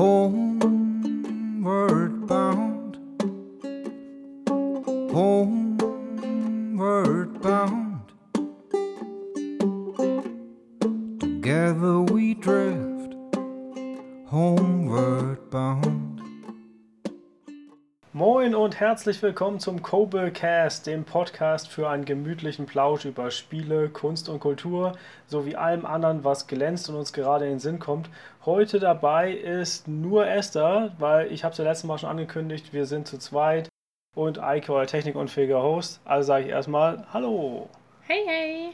home herzlich willkommen zum Kobe Cast, dem Podcast für einen gemütlichen Plausch über Spiele, Kunst und Kultur sowie allem anderen, was glänzt und uns gerade in den Sinn kommt. Heute dabei ist nur Esther, weil ich habe es ja letztes Mal schon angekündigt, wir sind zu zweit und Eike, euer technikunfähiger Host. Also sage ich erstmal Hallo. Hey, hey.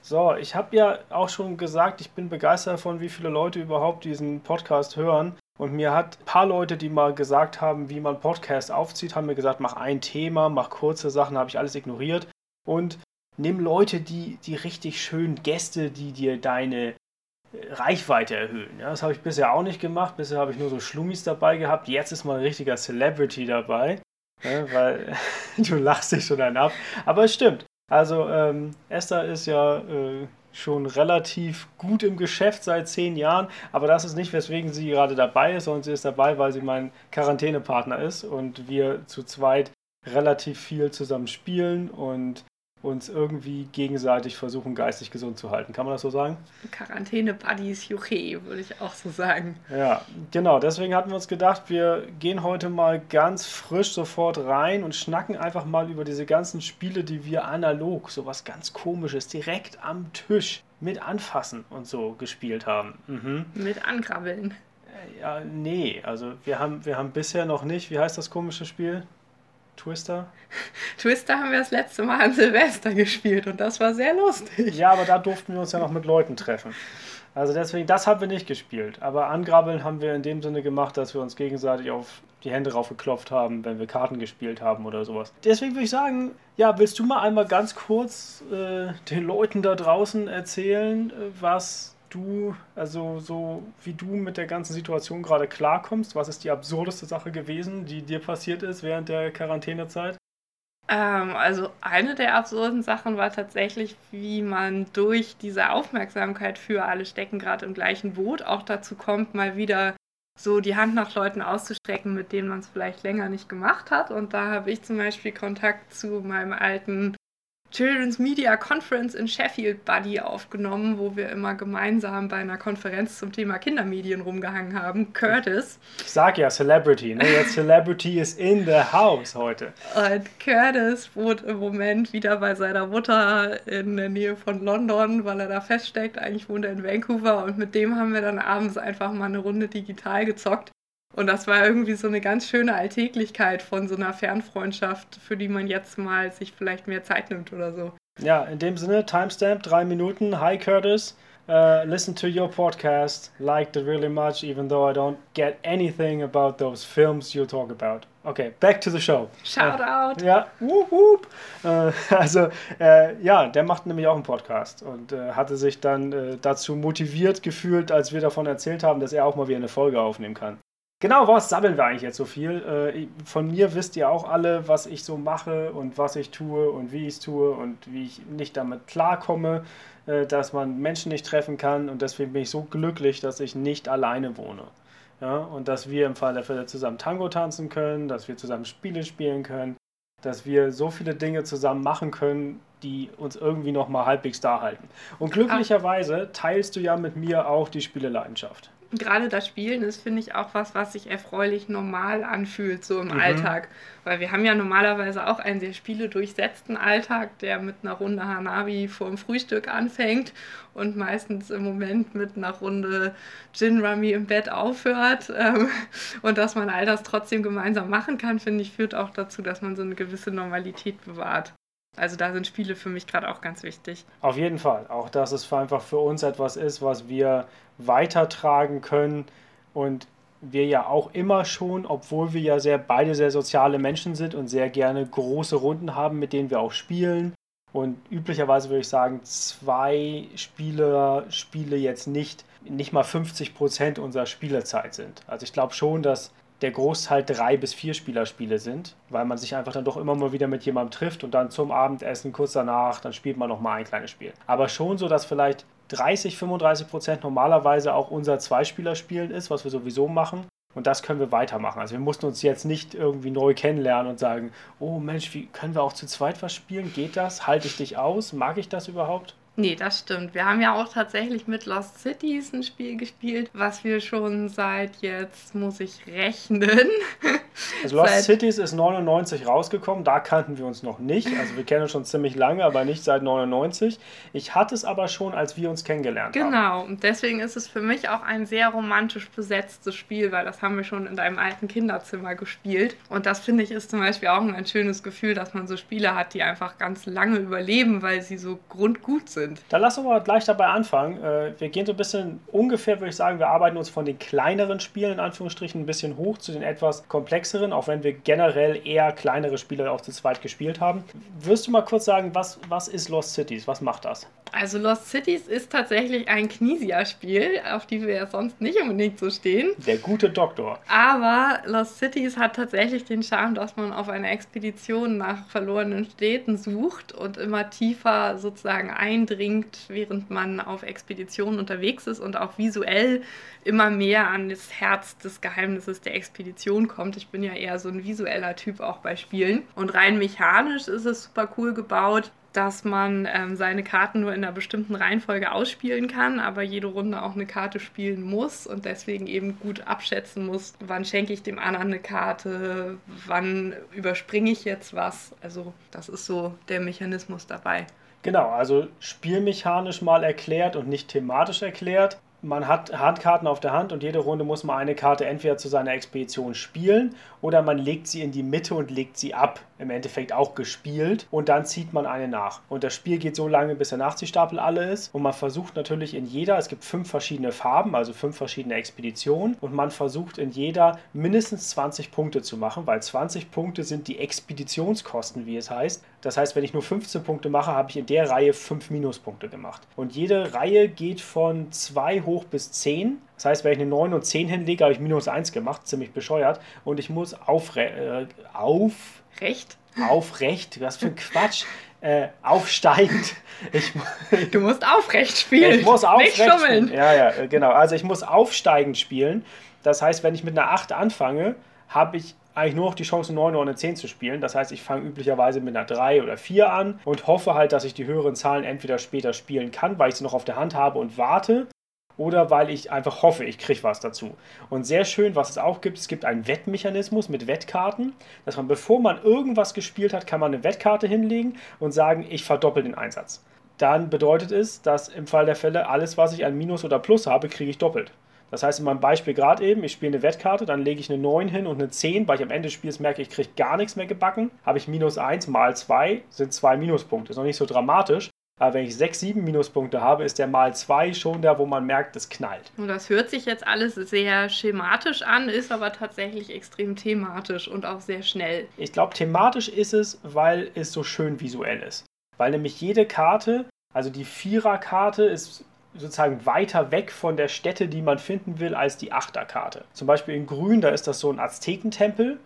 So, ich habe ja auch schon gesagt, ich bin begeistert davon, wie viele Leute überhaupt diesen Podcast hören. Und mir hat ein paar Leute, die mal gesagt haben, wie man Podcast aufzieht, haben mir gesagt, mach ein Thema, mach kurze Sachen, habe ich alles ignoriert. Und nimm Leute, die, die richtig schönen Gäste, die dir deine äh, Reichweite erhöhen. Ja, das habe ich bisher auch nicht gemacht. Bisher habe ich nur so Schlummis dabei gehabt. Jetzt ist mal ein richtiger Celebrity dabei. Ja, weil du lachst dich schon einen ab. Aber es stimmt. Also ähm, Esther ist ja äh, schon relativ gut im Geschäft seit zehn Jahren, aber das ist nicht, weswegen sie gerade dabei ist, sondern sie ist dabei, weil sie mein Quarantänepartner ist und wir zu zweit relativ viel zusammen spielen und uns irgendwie gegenseitig versuchen, geistig gesund zu halten. Kann man das so sagen? Quarantäne-Buddies Juche, würde ich auch so sagen. Ja, genau. Deswegen hatten wir uns gedacht, wir gehen heute mal ganz frisch sofort rein und schnacken einfach mal über diese ganzen Spiele, die wir analog, so was ganz komisches, direkt am Tisch mit anfassen und so gespielt haben. Mhm. Mit angrabbeln. Ja, nee, also wir haben, wir haben bisher noch nicht, wie heißt das komische Spiel? Twister? Twister haben wir das letzte Mal an Silvester gespielt und das war sehr lustig. Ja, aber da durften wir uns ja noch mit Leuten treffen. Also deswegen, das haben wir nicht gespielt. Aber Angrabbeln haben wir in dem Sinne gemacht, dass wir uns gegenseitig auf die Hände raufgeklopft haben, wenn wir Karten gespielt haben oder sowas. Deswegen würde ich sagen, ja, willst du mal einmal ganz kurz äh, den Leuten da draußen erzählen, äh, was du, also so wie du mit der ganzen Situation gerade klarkommst? Was ist die absurdeste Sache gewesen, die dir passiert ist während der Quarantänezeit? Ähm, also eine der absurden Sachen war tatsächlich, wie man durch diese Aufmerksamkeit für alle stecken gerade im gleichen Boot auch dazu kommt, mal wieder so die Hand nach Leuten auszustrecken, mit denen man es vielleicht länger nicht gemacht hat. Und da habe ich zum Beispiel Kontakt zu meinem alten Children's Media Conference in Sheffield Buddy aufgenommen, wo wir immer gemeinsam bei einer Konferenz zum Thema Kindermedien rumgehangen haben. Curtis. Ich sag ja Celebrity, ne? Jetzt Celebrity is in the house heute. Und Curtis wohnt im Moment wieder bei seiner Mutter in der Nähe von London, weil er da feststeckt. Eigentlich wohnt er in Vancouver und mit dem haben wir dann abends einfach mal eine Runde digital gezockt. Und das war irgendwie so eine ganz schöne Alltäglichkeit von so einer Fernfreundschaft, für die man jetzt mal sich vielleicht mehr Zeit nimmt oder so. Ja, in dem Sinne, Timestamp, drei Minuten. Hi Curtis, uh, listen to your podcast, liked it really much, even though I don't get anything about those films you talk about. Okay, back to the show. Shout äh, out! Ja, whoop, whoop. Äh, also, äh, ja, der macht nämlich auch einen Podcast und äh, hatte sich dann äh, dazu motiviert gefühlt, als wir davon erzählt haben, dass er auch mal wieder eine Folge aufnehmen kann. Genau, was sammeln wir eigentlich jetzt so viel? Äh, von mir wisst ihr auch alle, was ich so mache und was ich tue und wie ich es tue und wie ich nicht damit klarkomme, äh, dass man Menschen nicht treffen kann. Und deswegen bin ich so glücklich, dass ich nicht alleine wohne. Ja, und dass wir im Fall der Fälle zusammen Tango tanzen können, dass wir zusammen Spiele spielen können, dass wir so viele Dinge zusammen machen können, die uns irgendwie noch mal halbwegs da halten. Und glücklicherweise teilst du ja mit mir auch die Spieleleidenschaft gerade das Spielen ist, finde ich, auch was, was sich erfreulich normal anfühlt, so im mhm. Alltag. Weil wir haben ja normalerweise auch einen sehr spieledurchsetzten Alltag, der mit einer Runde Hanabi vor dem Frühstück anfängt und meistens im Moment mit einer Runde Gin Rummy im Bett aufhört. Ähm, und dass man all das trotzdem gemeinsam machen kann, finde ich, führt auch dazu, dass man so eine gewisse Normalität bewahrt. Also da sind Spiele für mich gerade auch ganz wichtig. Auf jeden Fall. Auch dass es einfach für uns etwas ist, was wir weitertragen können und wir ja auch immer schon, obwohl wir ja sehr beide sehr soziale Menschen sind und sehr gerne große Runden haben, mit denen wir auch spielen. Und üblicherweise würde ich sagen, zwei Spieler Spiele jetzt nicht, nicht mal 50 Prozent unserer Spielezeit sind. Also ich glaube schon, dass der Großteil drei bis vier Spielerspiele sind, weil man sich einfach dann doch immer mal wieder mit jemandem trifft und dann zum Abendessen kurz danach, dann spielt man noch mal ein kleines Spiel. Aber schon so, dass vielleicht 30, 35 Prozent normalerweise auch unser Zweispielerspielen ist, was wir sowieso machen. Und das können wir weitermachen. Also wir mussten uns jetzt nicht irgendwie neu kennenlernen und sagen, oh Mensch, wie können wir auch zu zweit was spielen? Geht das? Halte ich dich aus? Mag ich das überhaupt? Nee, das stimmt. Wir haben ja auch tatsächlich mit Lost Cities ein Spiel gespielt, was wir schon seit jetzt, muss ich rechnen. Also Lost Cities ist 99 rausgekommen, da kannten wir uns noch nicht. Also wir kennen uns schon ziemlich lange, aber nicht seit 99. Ich hatte es aber schon, als wir uns kennengelernt genau. haben. Genau, und deswegen ist es für mich auch ein sehr romantisch besetztes Spiel, weil das haben wir schon in deinem alten Kinderzimmer gespielt. Und das finde ich ist zum Beispiel auch ein schönes Gefühl, dass man so Spiele hat, die einfach ganz lange überleben, weil sie so grundgut sind sind. Dann lass uns mal gleich dabei anfangen. Äh, wir gehen so ein bisschen ungefähr, würde ich sagen, wir arbeiten uns von den kleineren Spielen in Anführungsstrichen ein bisschen hoch zu den etwas komplexeren, auch wenn wir generell eher kleinere Spiele auch zu zweit gespielt haben. Wirst du mal kurz sagen, was, was ist Lost Cities? Was macht das? Also Lost Cities ist tatsächlich ein Knisia-Spiel, auf die wir ja sonst nicht unbedingt so stehen. Der gute Doktor. Aber Lost Cities hat tatsächlich den Charme, dass man auf einer Expedition nach verlorenen Städten sucht und immer tiefer sozusagen eindringt, während man auf Expeditionen unterwegs ist und auch visuell immer mehr an das Herz des Geheimnisses der Expedition kommt. Ich bin ja eher so ein visueller Typ auch bei Spielen. Und rein mechanisch ist es super cool gebaut dass man ähm, seine Karten nur in einer bestimmten Reihenfolge ausspielen kann, aber jede Runde auch eine Karte spielen muss und deswegen eben gut abschätzen muss, wann schenke ich dem anderen eine Karte, wann überspringe ich jetzt was. Also das ist so der Mechanismus dabei. Genau, also spielmechanisch mal erklärt und nicht thematisch erklärt man hat Handkarten auf der Hand und jede Runde muss man eine Karte entweder zu seiner Expedition spielen oder man legt sie in die Mitte und legt sie ab. Im Endeffekt auch gespielt und dann zieht man eine nach. Und das Spiel geht so lange, bis der Nachziehstapel alle ist. Und man versucht natürlich in jeder, es gibt fünf verschiedene Farben, also fünf verschiedene Expeditionen. Und man versucht in jeder mindestens 20 Punkte zu machen, weil 20 Punkte sind die Expeditionskosten, wie es heißt. Das heißt, wenn ich nur 15 Punkte mache, habe ich in der Reihe 5 Minuspunkte gemacht. Und jede Reihe geht von 2 hoch bis 10. Das heißt, wenn ich eine 9 und 10 hinlege, habe ich minus 1 gemacht, ziemlich bescheuert. Und ich muss aufre äh, auf Recht? Aufrecht, was für ein Quatsch. Äh, aufsteigend. Ich, du musst aufrecht spielen. Ich muss aufrecht nicht schummeln. Spielen. Ja, ja, äh, genau. Also ich muss aufsteigend spielen. Das heißt, wenn ich mit einer 8 anfange, habe ich eigentlich nur noch die Chance, 9 oder eine 10 zu spielen. Das heißt, ich fange üblicherweise mit einer 3 oder 4 an und hoffe halt, dass ich die höheren Zahlen entweder später spielen kann, weil ich sie noch auf der Hand habe und warte, oder weil ich einfach hoffe, ich kriege was dazu. Und sehr schön, was es auch gibt, es gibt einen Wettmechanismus mit Wettkarten, dass man, bevor man irgendwas gespielt hat, kann man eine Wettkarte hinlegen und sagen, ich verdoppel den Einsatz. Dann bedeutet es, dass im Fall der Fälle alles, was ich an Minus oder Plus habe, kriege ich doppelt. Das heißt, in meinem Beispiel gerade eben, ich spiele eine Wettkarte, dann lege ich eine 9 hin und eine 10, weil ich am Ende des Spiels merke, ich kriege gar nichts mehr gebacken. Habe ich minus 1 mal 2, sind 2 Minuspunkte. Ist noch nicht so dramatisch. Aber wenn ich 6, 7 Minuspunkte habe, ist der mal 2 schon da, wo man merkt, es knallt. Und das hört sich jetzt alles sehr schematisch an, ist aber tatsächlich extrem thematisch und auch sehr schnell. Ich glaube, thematisch ist es, weil es so schön visuell ist. Weil nämlich jede Karte, also die Viererkarte ist sozusagen weiter weg von der Stätte, die man finden will, als die Achterkarte. Zum Beispiel in Grün, da ist das so ein Aztekentempel.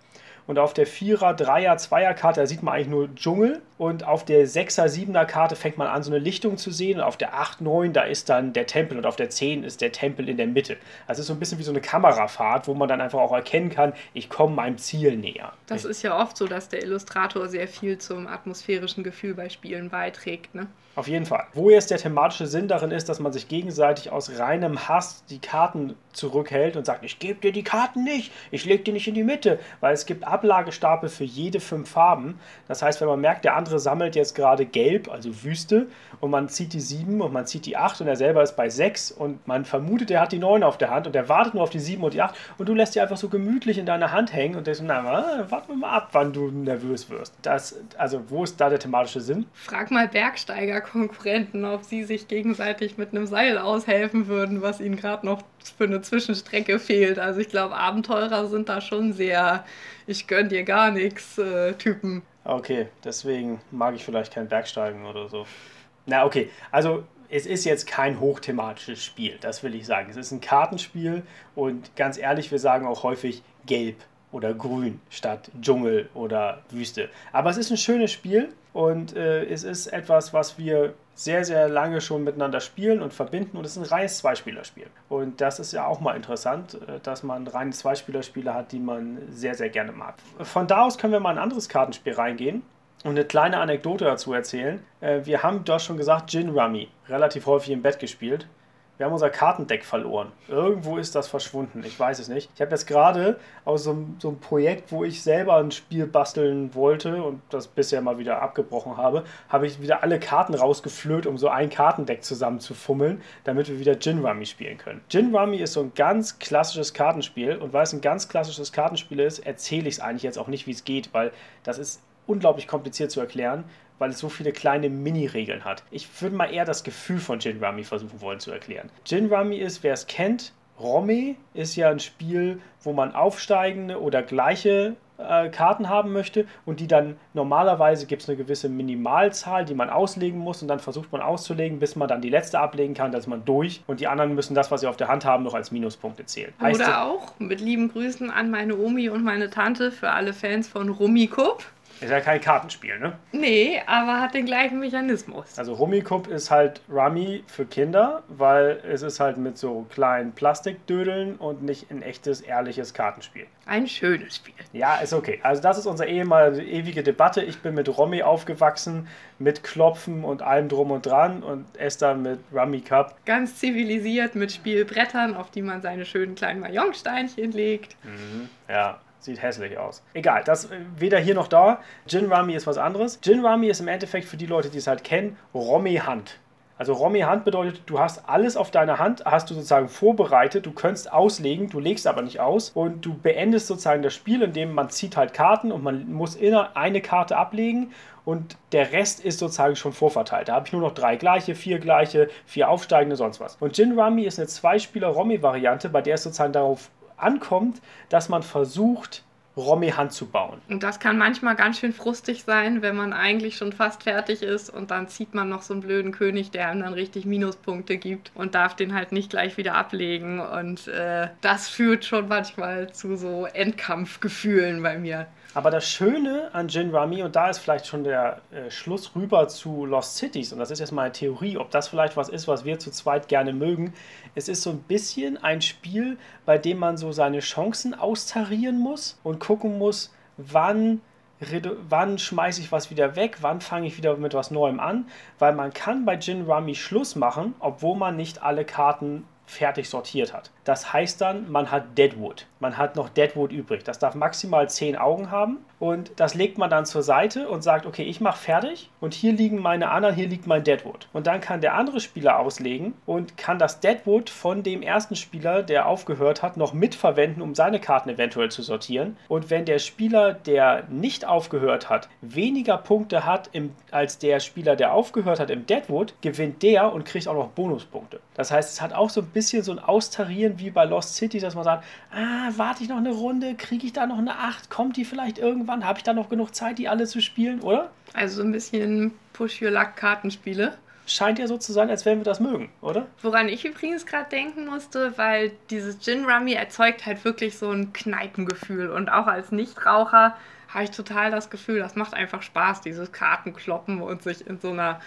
Und auf der Vierer, Dreier, Zweier-Karte, da sieht man eigentlich nur Dschungel. Und auf der 6er, 7er Karte fängt man an, so eine Lichtung zu sehen. Und auf der 8, 9, da ist dann der Tempel. Und auf der 10 ist der Tempel in der Mitte. Also es ist so ein bisschen wie so eine Kamerafahrt, wo man dann einfach auch erkennen kann, ich komme meinem Ziel näher. Das ist ja oft so, dass der Illustrator sehr viel zum atmosphärischen Gefühl bei Spielen beiträgt. Ne? Auf jeden Fall. Wo jetzt der thematische Sinn darin ist, dass man sich gegenseitig aus reinem Hass die Karten zurückhält und sagt, ich gebe dir die Karten nicht, ich lege die nicht in die Mitte, weil es gibt Ablagestapel für jede fünf Farben. Das heißt, wenn man merkt, der andere sammelt jetzt gerade gelb, also Wüste, und man zieht die sieben und man zieht die acht und er selber ist bei sechs und man vermutet, er hat die neun auf der Hand und er wartet nur auf die sieben und die acht und du lässt die einfach so gemütlich in deiner Hand hängen und denkst, na, warten wir mal ab, wann du nervös wirst. Das, also, wo ist da der thematische Sinn? Frag mal Bergsteiger Konkurrenten, ob sie sich gegenseitig mit einem Seil aushelfen würden, was ihnen gerade noch für eine Zwischenstrecke fehlt. Also ich glaube, Abenteurer sind da schon sehr, ich gönn dir gar nichts äh, Typen. Okay, deswegen mag ich vielleicht kein Bergsteigen oder so. Na, okay, also es ist jetzt kein hochthematisches Spiel, das will ich sagen. Es ist ein Kartenspiel und ganz ehrlich, wir sagen auch häufig gelb oder grün statt Dschungel oder Wüste. Aber es ist ein schönes Spiel und äh, es ist etwas, was wir sehr, sehr lange schon miteinander spielen und verbinden und es ist ein reines Zweispielerspiel. Und das ist ja auch mal interessant, äh, dass man reine Zweispielerspiele hat, die man sehr, sehr gerne mag. Von da aus können wir mal in ein anderes Kartenspiel reingehen und eine kleine Anekdote dazu erzählen. Äh, wir haben doch schon gesagt, Gin Rummy relativ häufig im Bett gespielt. Wir haben unser Kartendeck verloren. Irgendwo ist das verschwunden. Ich weiß es nicht. Ich habe jetzt gerade aus so einem, so einem, Projekt, wo ich selber ein Spiel basteln wollte und das bisher mal wieder abgebrochen habe, habe ich wieder alle Karten rausgeflöht, um so ein Kartendeck zusammenzufummeln, damit wir wieder Gin Rummy spielen können. Gin Rummy ist so ein ganz klassisches Kartenspiel und weil es ein ganz klassisches Kartenspiel ist, erzähle ich es eigentlich jetzt auch nicht, wie es geht, weil das ist unglaublich kompliziert zu erklären weil es so viele kleine Mini-Regeln hat. Ich würde mal eher das Gefühl von Gin Rummy versuchen wollen zu erklären. Gin Rummy ist, wer es kennt, Romme ist ja ein Spiel, wo man aufsteigende oder gleiche äh, Karten haben möchte und die dann normalerweise gibt es eine gewisse Minimalzahl, die man auslegen muss und dann versucht man auszulegen, bis man dann die letzte ablegen kann, dann ist man durch und die anderen müssen das, was sie auf der Hand haben, noch als Minuspunkte zählen. Heißt oder auch mit lieben Grüßen an meine Omi und meine Tante für alle Fans von Rummikub. Ist ja kein Kartenspiel, ne? Nee, aber hat den gleichen Mechanismus. Also Rummikub ist halt Rummy für Kinder, weil es ist halt mit so kleinen Plastikdödeln und nicht ein echtes, ehrliches Kartenspiel. Ein schönes Spiel. Ja, ist okay. Also das ist unsere ehemalige ewige Debatte. Ich bin mit Romy aufgewachsen, mit Klopfen und allem drum und dran und Esther mit Rummy Cup. Ganz zivilisiert mit Spielbrettern, auf die man seine schönen kleinen Mayonsteinchen legt. Mhm. Ja, Sieht hässlich aus. Egal, das äh, weder hier noch da. Gin Rummy ist was anderes. Gin Rummy ist im Endeffekt für die Leute, die es halt kennen, Romy Hand. Also Romy Hand bedeutet, du hast alles auf deiner Hand, hast du sozusagen vorbereitet, du könntest auslegen, du legst aber nicht aus und du beendest sozusagen das Spiel, indem man zieht halt Karten und man muss inner eine Karte ablegen und der Rest ist sozusagen schon vorverteilt. Da habe ich nur noch drei gleiche, vier gleiche, vier aufsteigende, sonst was. Und Gin Rummy ist eine Zweispieler-Romy-Variante, bei der es sozusagen darauf ankommt, dass man versucht, Romy Hand zu bauen. Und das kann manchmal ganz schön frustig sein, wenn man eigentlich schon fast fertig ist und dann zieht man noch so einen blöden König, der einem dann richtig Minuspunkte gibt und darf den halt nicht gleich wieder ablegen. Und äh, das führt schon manchmal zu so Endkampfgefühlen bei mir. Aber das Schöne an Gin Rummy, und da ist vielleicht schon der äh, Schluss rüber zu Lost Cities, und das ist jetzt meine Theorie, ob das vielleicht was ist, was wir zu zweit gerne mögen. Es ist so ein bisschen ein Spiel, bei dem man so seine Chancen austarieren muss und gucken muss, wann wann schmeiße ich was wieder weg, wann fange ich wieder mit was Neuem an, weil man kann bei Gin Rummy Schluss machen, obwohl man nicht alle Karten fertig sortiert hat. Das heißt dann, man hat Deadwood. Man hat noch Deadwood übrig. Das darf maximal 10 Augen haben. Und das legt man dann zur Seite und sagt, okay, ich mache fertig. Und hier liegen meine anderen, hier liegt mein Deadwood. Und dann kann der andere Spieler auslegen und kann das Deadwood von dem ersten Spieler, der aufgehört hat, noch mitverwenden, um seine Karten eventuell zu sortieren. Und wenn der Spieler, der nicht aufgehört hat, weniger Punkte hat im, als der Spieler, der aufgehört hat im Deadwood, gewinnt der und kriegt auch noch Bonuspunkte. Das heißt, es hat auch so ein bisschen so ein Austarieren bisschen wie bei Lost City, dass man sagt, ah, warte ich noch eine Runde, kriege ich da noch eine 8, kommt die vielleicht irgendwann, habe ich da noch genug Zeit, die alle zu spielen, oder? Also so ein bisschen Push-Your-Luck-Kartenspiele. Scheint ja so zu sein, als wenn wir das mögen, oder? Woran ich übrigens gerade denken musste, weil dieses Gin Rummy erzeugt halt wirklich so ein Kneipengefühl. Und auch als Nichtraucher habe ich total das Gefühl, das macht einfach Spaß, dieses Kartenkloppen und sich in so einer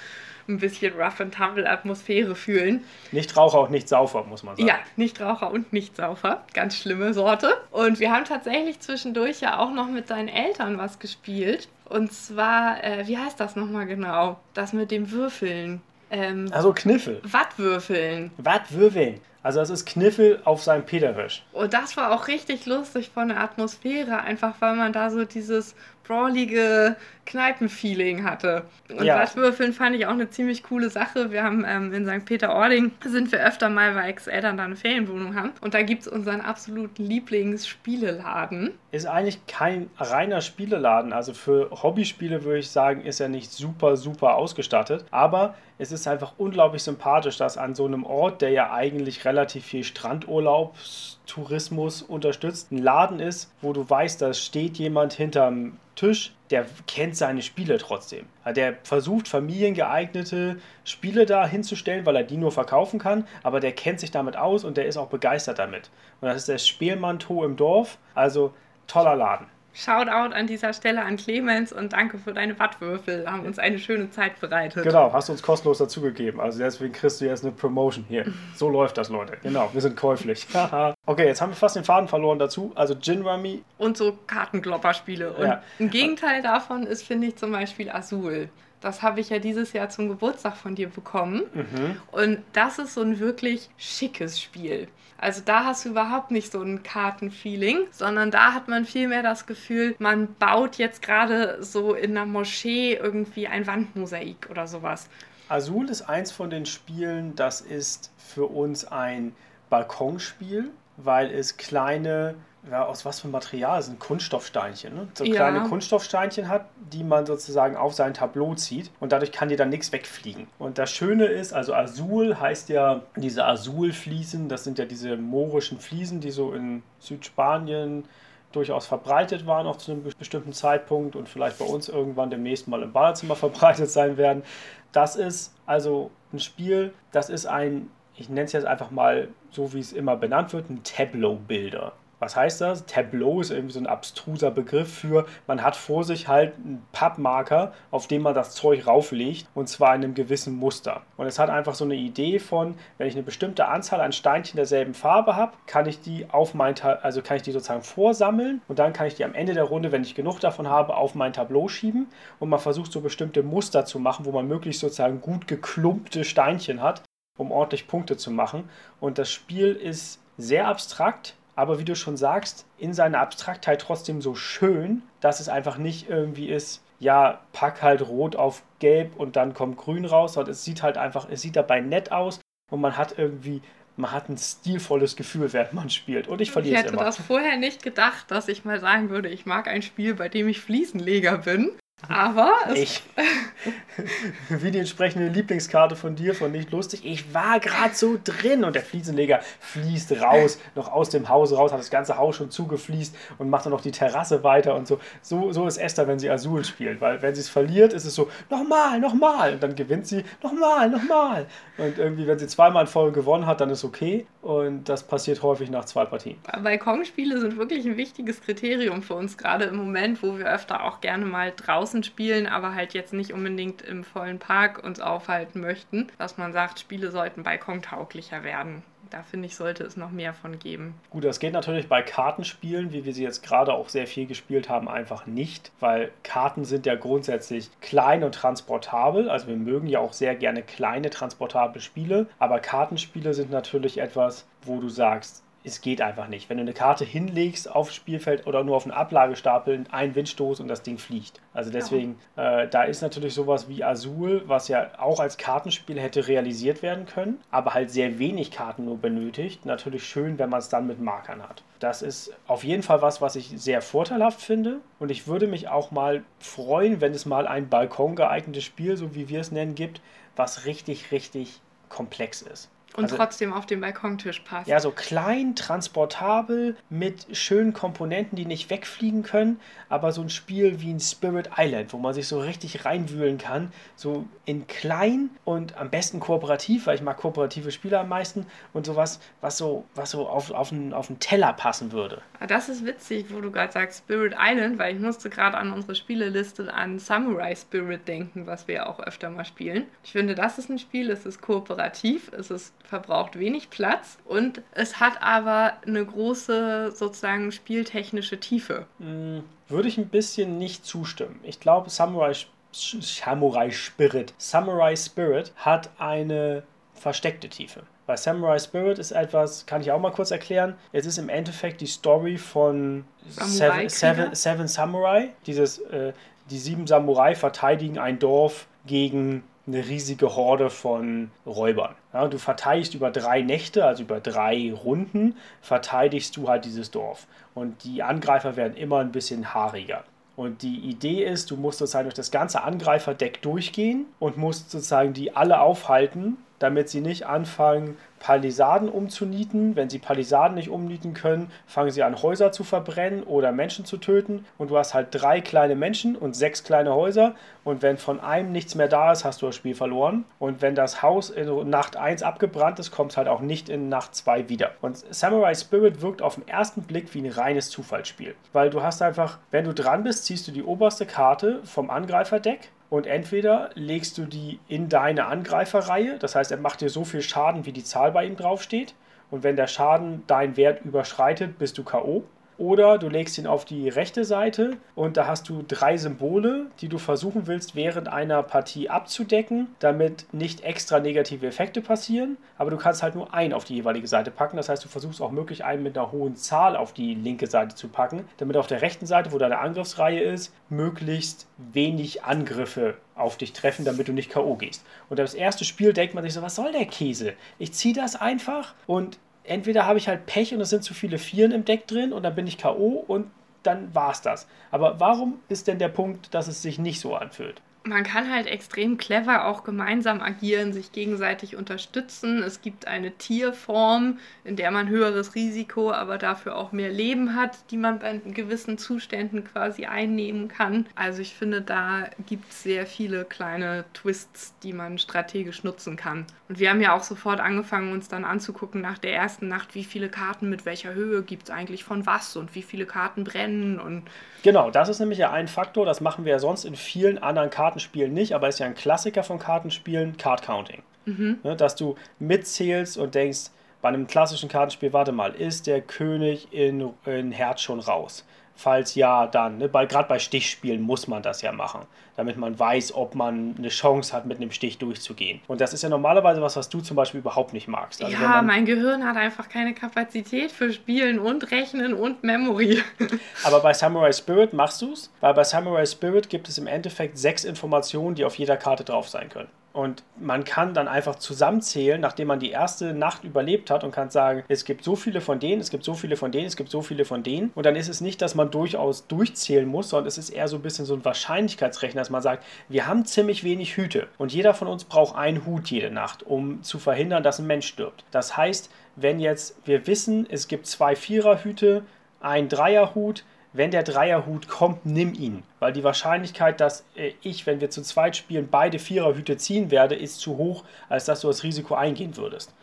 ein bisschen Rough and Tumble Atmosphäre fühlen. Nicht Raucher und nicht Saufer, muss man sagen. Ja, nicht Raucher und nicht Saufer. Ganz schlimme Sorte. Und wir haben tatsächlich zwischendurch ja auch noch mit deinen Eltern was gespielt. Und zwar, äh, wie heißt das nochmal genau? Das mit dem Würfeln. Ähm, also Kniffel. Wattwürfeln. Wattwürfeln. Also das ist Kniffel auf seinem Peterwisch. Und das war auch richtig lustig von der Atmosphäre, einfach weil man da so dieses brawlige Kneipenfeeling hatte. Und ja. Wattwürfeln fand ich auch eine ziemlich coole Sache. Wir haben ähm, in St. Peter-Ording sind wir öfter mal, weil Ex-Eltern da eine Ferienwohnung haben. Und da gibt es unseren absoluten Lieblingsspieleladen. Ist eigentlich kein reiner Spieleladen. Also für Hobbyspiele würde ich sagen, ist er nicht super, super ausgestattet. Aber es ist einfach unglaublich sympathisch, dass an so einem Ort, der ja eigentlich relativ viel Strandurlaubstourismus unterstützt, ein Laden ist, wo du weißt, da steht jemand hinterm Tisch, der kennt seine Spiele trotzdem. Der versucht, familiengeeignete Spiele da hinzustellen, weil er die nur verkaufen kann, aber der kennt sich damit aus und der ist auch begeistert damit. Und das ist der Spielmann-To im Dorf, also toller Laden. Shoutout an dieser Stelle an Clemens und danke für deine Wattwürfel. Haben uns eine schöne Zeit bereitet. Genau, hast du uns kostenlos dazugegeben. Also deswegen kriegst du jetzt eine Promotion hier. So läuft das, Leute. Genau, wir sind käuflich. okay, jetzt haben wir fast den Faden verloren dazu. Also Gin Rummy. Und so Kartenklopperspiele. Und Ja. ein Gegenteil davon ist, finde ich, zum Beispiel Azul. Das habe ich ja dieses Jahr zum Geburtstag von dir bekommen. Mhm. Und das ist so ein wirklich schickes Spiel. Also da hast du überhaupt nicht so ein Kartenfeeling, sondern da hat man vielmehr das Gefühl, man baut jetzt gerade so in einer Moschee irgendwie ein Wandmosaik oder sowas. Azul ist eins von den Spielen, das ist für uns ein Balkonspiel, weil es kleine, ja, aus was für Material? Das sind Kunststoffsteinchen, ne? So Ja. kleine Kunststoffsteinchen hat, die man sozusagen auf sein Tableau zieht und dadurch kann dir dann nichts wegfliegen. Und das Schöne ist, also Azul heißt ja diese Azulfliesen, das sind ja diese moorischen Fliesen, die so in Südspanien durchaus verbreitet waren, auch zu einem bestimmten Zeitpunkt und vielleicht bei uns irgendwann demnächst mal im Badezimmer verbreitet sein werden. Das ist also ein Spiel, das ist ein, ich nenne es jetzt einfach mal so, wie es immer benannt wird, ein Tableau-Bilder. Was heißt das? Tableau ist irgendwie so ein abstruser Begriff für, man hat vor sich halt einen Pappmarker, auf dem man das Zeug rauflegt und zwar in einem gewissen Muster. Und es hat einfach so eine Idee von, wenn ich eine bestimmte Anzahl an Steinchen derselben Farbe habe, kann ich die auf mein, also kann ich die sozusagen vorsammeln und dann kann ich die am Ende der Runde, wenn ich genug davon habe, auf mein Tableau schieben und man versucht so bestimmte Muster zu machen, wo man möglichst sozusagen gut geklumpte Steinchen hat, um ordentlich Punkte zu machen. Und das Spiel ist sehr abstrakt, aber wie du schon sagst, in seiner Abstraktheit trotzdem so schön, dass es einfach nicht irgendwie ist, ja, pack halt rot auf gelb und dann kommt grün raus, sondern es sieht halt einfach, es sieht dabei nett aus und man hat irgendwie, man hat ein stilvolles Gefühl, während man spielt. Und ich Ich verliere es hätte immer. das vorher nicht gedacht, dass ich mal sagen würde, ich mag ein Spiel, bei dem ich Fliesenleger bin. Aber Ich. Wie die entsprechende Lieblingskarte von dir, von nicht lustig. Ich war gerade so drin und der Fliesenleger fließt raus, noch aus dem Haus raus, hat das ganze Haus schon zugefließt und macht dann noch die Terrasse weiter und so. So, so ist Esther, wenn sie Azul spielt, weil wenn sie es verliert, ist es so, nochmal, nochmal. Und dann gewinnt sie, nochmal, nochmal. Und irgendwie, wenn sie zweimal in Folge gewonnen hat, dann ist okay. Und das passiert häufig nach zwei Partien. Balkonspiele sind wirklich ein wichtiges Kriterium für uns, gerade im Moment, wo wir öfter auch gerne mal draußen spielen, aber halt jetzt nicht unbedingt im vollen Park uns aufhalten möchten, dass man sagt, Spiele sollten balkontauglicher werden. Da finde ich, sollte es noch mehr von geben. Gut, das geht natürlich bei Kartenspielen, wie wir sie jetzt gerade auch sehr viel gespielt haben, einfach nicht, weil Karten sind ja grundsätzlich klein und transportabel. Also wir mögen ja auch sehr gerne kleine transportable Spiele, aber Kartenspiele sind natürlich etwas, wo du sagst, es geht einfach nicht. Wenn du eine Karte hinlegst aufs Spielfeld oder nur auf einen Ablagestapel, ein Windstoß und das Ding fliegt. Also deswegen, äh, da ist natürlich sowas wie Azul, was ja auch als Kartenspiel hätte realisiert werden können, aber halt sehr wenig Karten nur benötigt. Natürlich schön, wenn man es dann mit Markern hat. Das ist auf jeden Fall was, was ich sehr vorteilhaft finde. Und ich würde mich auch mal freuen, wenn es mal ein balkongeeignetes Spiel, so wie wir es nennen, gibt, was richtig, richtig komplex ist. Und Also- trotzdem auf den Balkontisch passt. Ja, so klein, transportabel, mit schönen Komponenten, die nicht wegfliegen können, aber so ein Spiel wie ein Spirit Island, wo man sich so richtig reinwühlen kann, so in klein und am besten kooperativ, weil ich mag kooperative Spiele am meisten und sowas, was so, was so auf, auf, einen, auf einen Teller passen würde. Ah, Das ist witzig, wo du gerade sagst Spirit Island, weil ich musste gerade an unsere Spieleliste an Samurai Spirit denken, was wir auch öfter mal spielen. Ich finde, das ist ein Spiel, es ist kooperativ, es ist, verbraucht wenig Platz und es hat aber eine große sozusagen spieltechnische Tiefe. Hm, Würde ich ein bisschen nicht zustimmen. Ich glaube, Samurai, Samurai Spirit, Samurai Spirit hat eine versteckte Tiefe. Weil Samurai Spirit ist etwas, kann ich auch mal kurz erklären. Es ist im Endeffekt die Story von Seven, Samurai-Krieger? Seven, Seven Samurai. Dieses, äh, die sieben Samurai verteidigen ein Dorf gegen eine riesige Horde von Räubern. Ja, du verteidigst über drei Nächte, also über drei Runden, verteidigst du halt dieses Dorf. Und die Angreifer werden immer ein bisschen haariger. Und die Idee ist, du musst sozusagen durch das ganze Angreiferdeck durchgehen und musst sozusagen die alle aufhalten, damit sie nicht anfangen, Palisaden umzunieten. Wenn sie Palisaden nicht umnieten können, fangen sie an, Häuser zu verbrennen oder Menschen zu töten. Und du hast halt drei kleine Menschen und sechs kleine Häuser. Und wenn von einem nichts mehr da ist, hast du das Spiel verloren. Und wenn das Haus in Nacht 1 abgebrannt ist, kommt es halt auch nicht in Nacht 2 wieder. Und Samurai Spirit wirkt auf den ersten Blick wie ein reines Zufallsspiel. Weil du hast einfach, wenn du dran bist, ziehst du die oberste Karte vom Angreiferdeck und entweder legst du die in deine Angreiferreihe, das heißt, er macht dir so viel Schaden, wie die Zahl bei ihm draufsteht. Und wenn der Schaden deinen Wert überschreitet, bist du K.O. Oder du legst ihn auf die rechte Seite und da hast du drei Symbole, die du versuchen willst, während einer Partie abzudecken, damit nicht extra negative Effekte passieren. Aber du kannst halt nur einen auf die jeweilige Seite packen. Das heißt, du versuchst auch möglich einen mit einer hohen Zahl auf die linke Seite zu packen, damit auf der rechten Seite, wo deine Angriffsreihe ist, möglichst wenig Angriffe auf dich treffen, damit du nicht K.O. gehst. Und das erste Spiel denkt man sich so, was soll der Käse? Ich ziehe das einfach und entweder habe ich halt Pech und es sind zu viele Vieren im Deck drin und dann bin ich K.O. und dann war es das. Aber warum ist denn der Punkt, dass es sich nicht so anfühlt? Man kann halt extrem clever auch gemeinsam agieren, sich gegenseitig unterstützen. Es gibt eine Tierform, in der man höheres Risiko, aber dafür auch mehr Leben hat, die man bei gewissen Zuständen quasi einnehmen kann. Also ich finde, da gibt es sehr viele kleine Twists, die man strategisch nutzen kann. Und wir haben ja auch sofort angefangen, uns dann anzugucken nach der ersten Nacht, wie viele Karten mit welcher Höhe gibt es eigentlich von was und wie viele Karten brennen und Genau, das ist nämlich ja ein Faktor, das machen wir ja sonst in vielen anderen Kartenspielen nicht, aber ist ja ein Klassiker von Kartenspielen, Card Counting. Mhm. Ne, dass du mitzählst und denkst, bei einem klassischen Kartenspiel, warte mal, ist der König in, in Herz schon raus? Falls ja, dann. Ne? Gerade bei Stichspielen muss man das ja machen, damit man weiß, ob man eine Chance hat, mit einem Stich durchzugehen. Und das ist ja normalerweise was, was du zum Beispiel überhaupt nicht magst. Also ja, mein Gehirn hat einfach keine Kapazität für Spielen und Rechnen und Memory. Aber bei Samurai Spirit machst du es, weil bei Samurai Spirit gibt es im Endeffekt sechs Informationen, die auf jeder Karte drauf sein können. Und man kann dann einfach zusammenzählen, nachdem man die erste Nacht überlebt hat und kann sagen, es gibt so viele von denen, es gibt so viele von denen, es gibt so viele von denen. Und dann ist es nicht, dass man durchaus durchzählen muss, sondern es ist eher so ein bisschen so ein Wahrscheinlichkeitsrechner, dass man sagt, wir haben ziemlich wenig Hüte und jeder von uns braucht einen Hut jede Nacht, um zu verhindern, dass ein Mensch stirbt. Das heißt, wenn jetzt wir wissen, es gibt zwei Viererhüte, ein Dreierhut, wenn der Dreierhut kommt, nimm ihn. Weil die Wahrscheinlichkeit, dass äh, ich, wenn wir zu zweit spielen, beide Viererhüte ziehen werde, ist zu hoch, als dass du das Risiko eingehen würdest.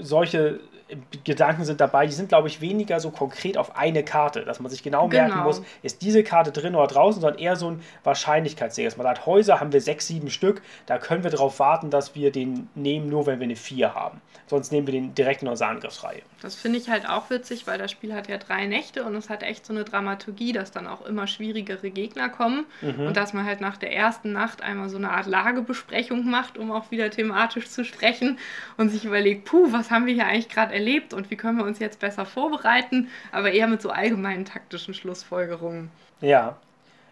Solche Gedanken sind dabei, die sind, glaube ich, weniger so konkret auf eine Karte, dass man sich genau, genau. merken muss, ist diese Karte drin oder draußen, sondern eher so ein Wahrscheinlichkeitsding. Dass man sagt, Häuser haben wir sechs, sieben Stück, da können wir darauf warten, dass wir den nehmen, nur wenn wir eine vier haben. Sonst nehmen wir den direkt in unsere Angriffsreihe. Das finde ich halt auch witzig, weil das Spiel hat ja drei Nächte und es hat echt so eine Dramaturgie, dass dann auch immer schwierigere Gegner kommen mhm. und dass man halt nach der ersten Nacht einmal so eine Art Lagebesprechung macht, um auch wieder thematisch zu sprechen und sich überlegt, puh, was haben wir hier eigentlich gerade erlebt und wie können wir uns jetzt besser vorbereiten, aber eher mit so allgemeinen taktischen Schlussfolgerungen. Ja,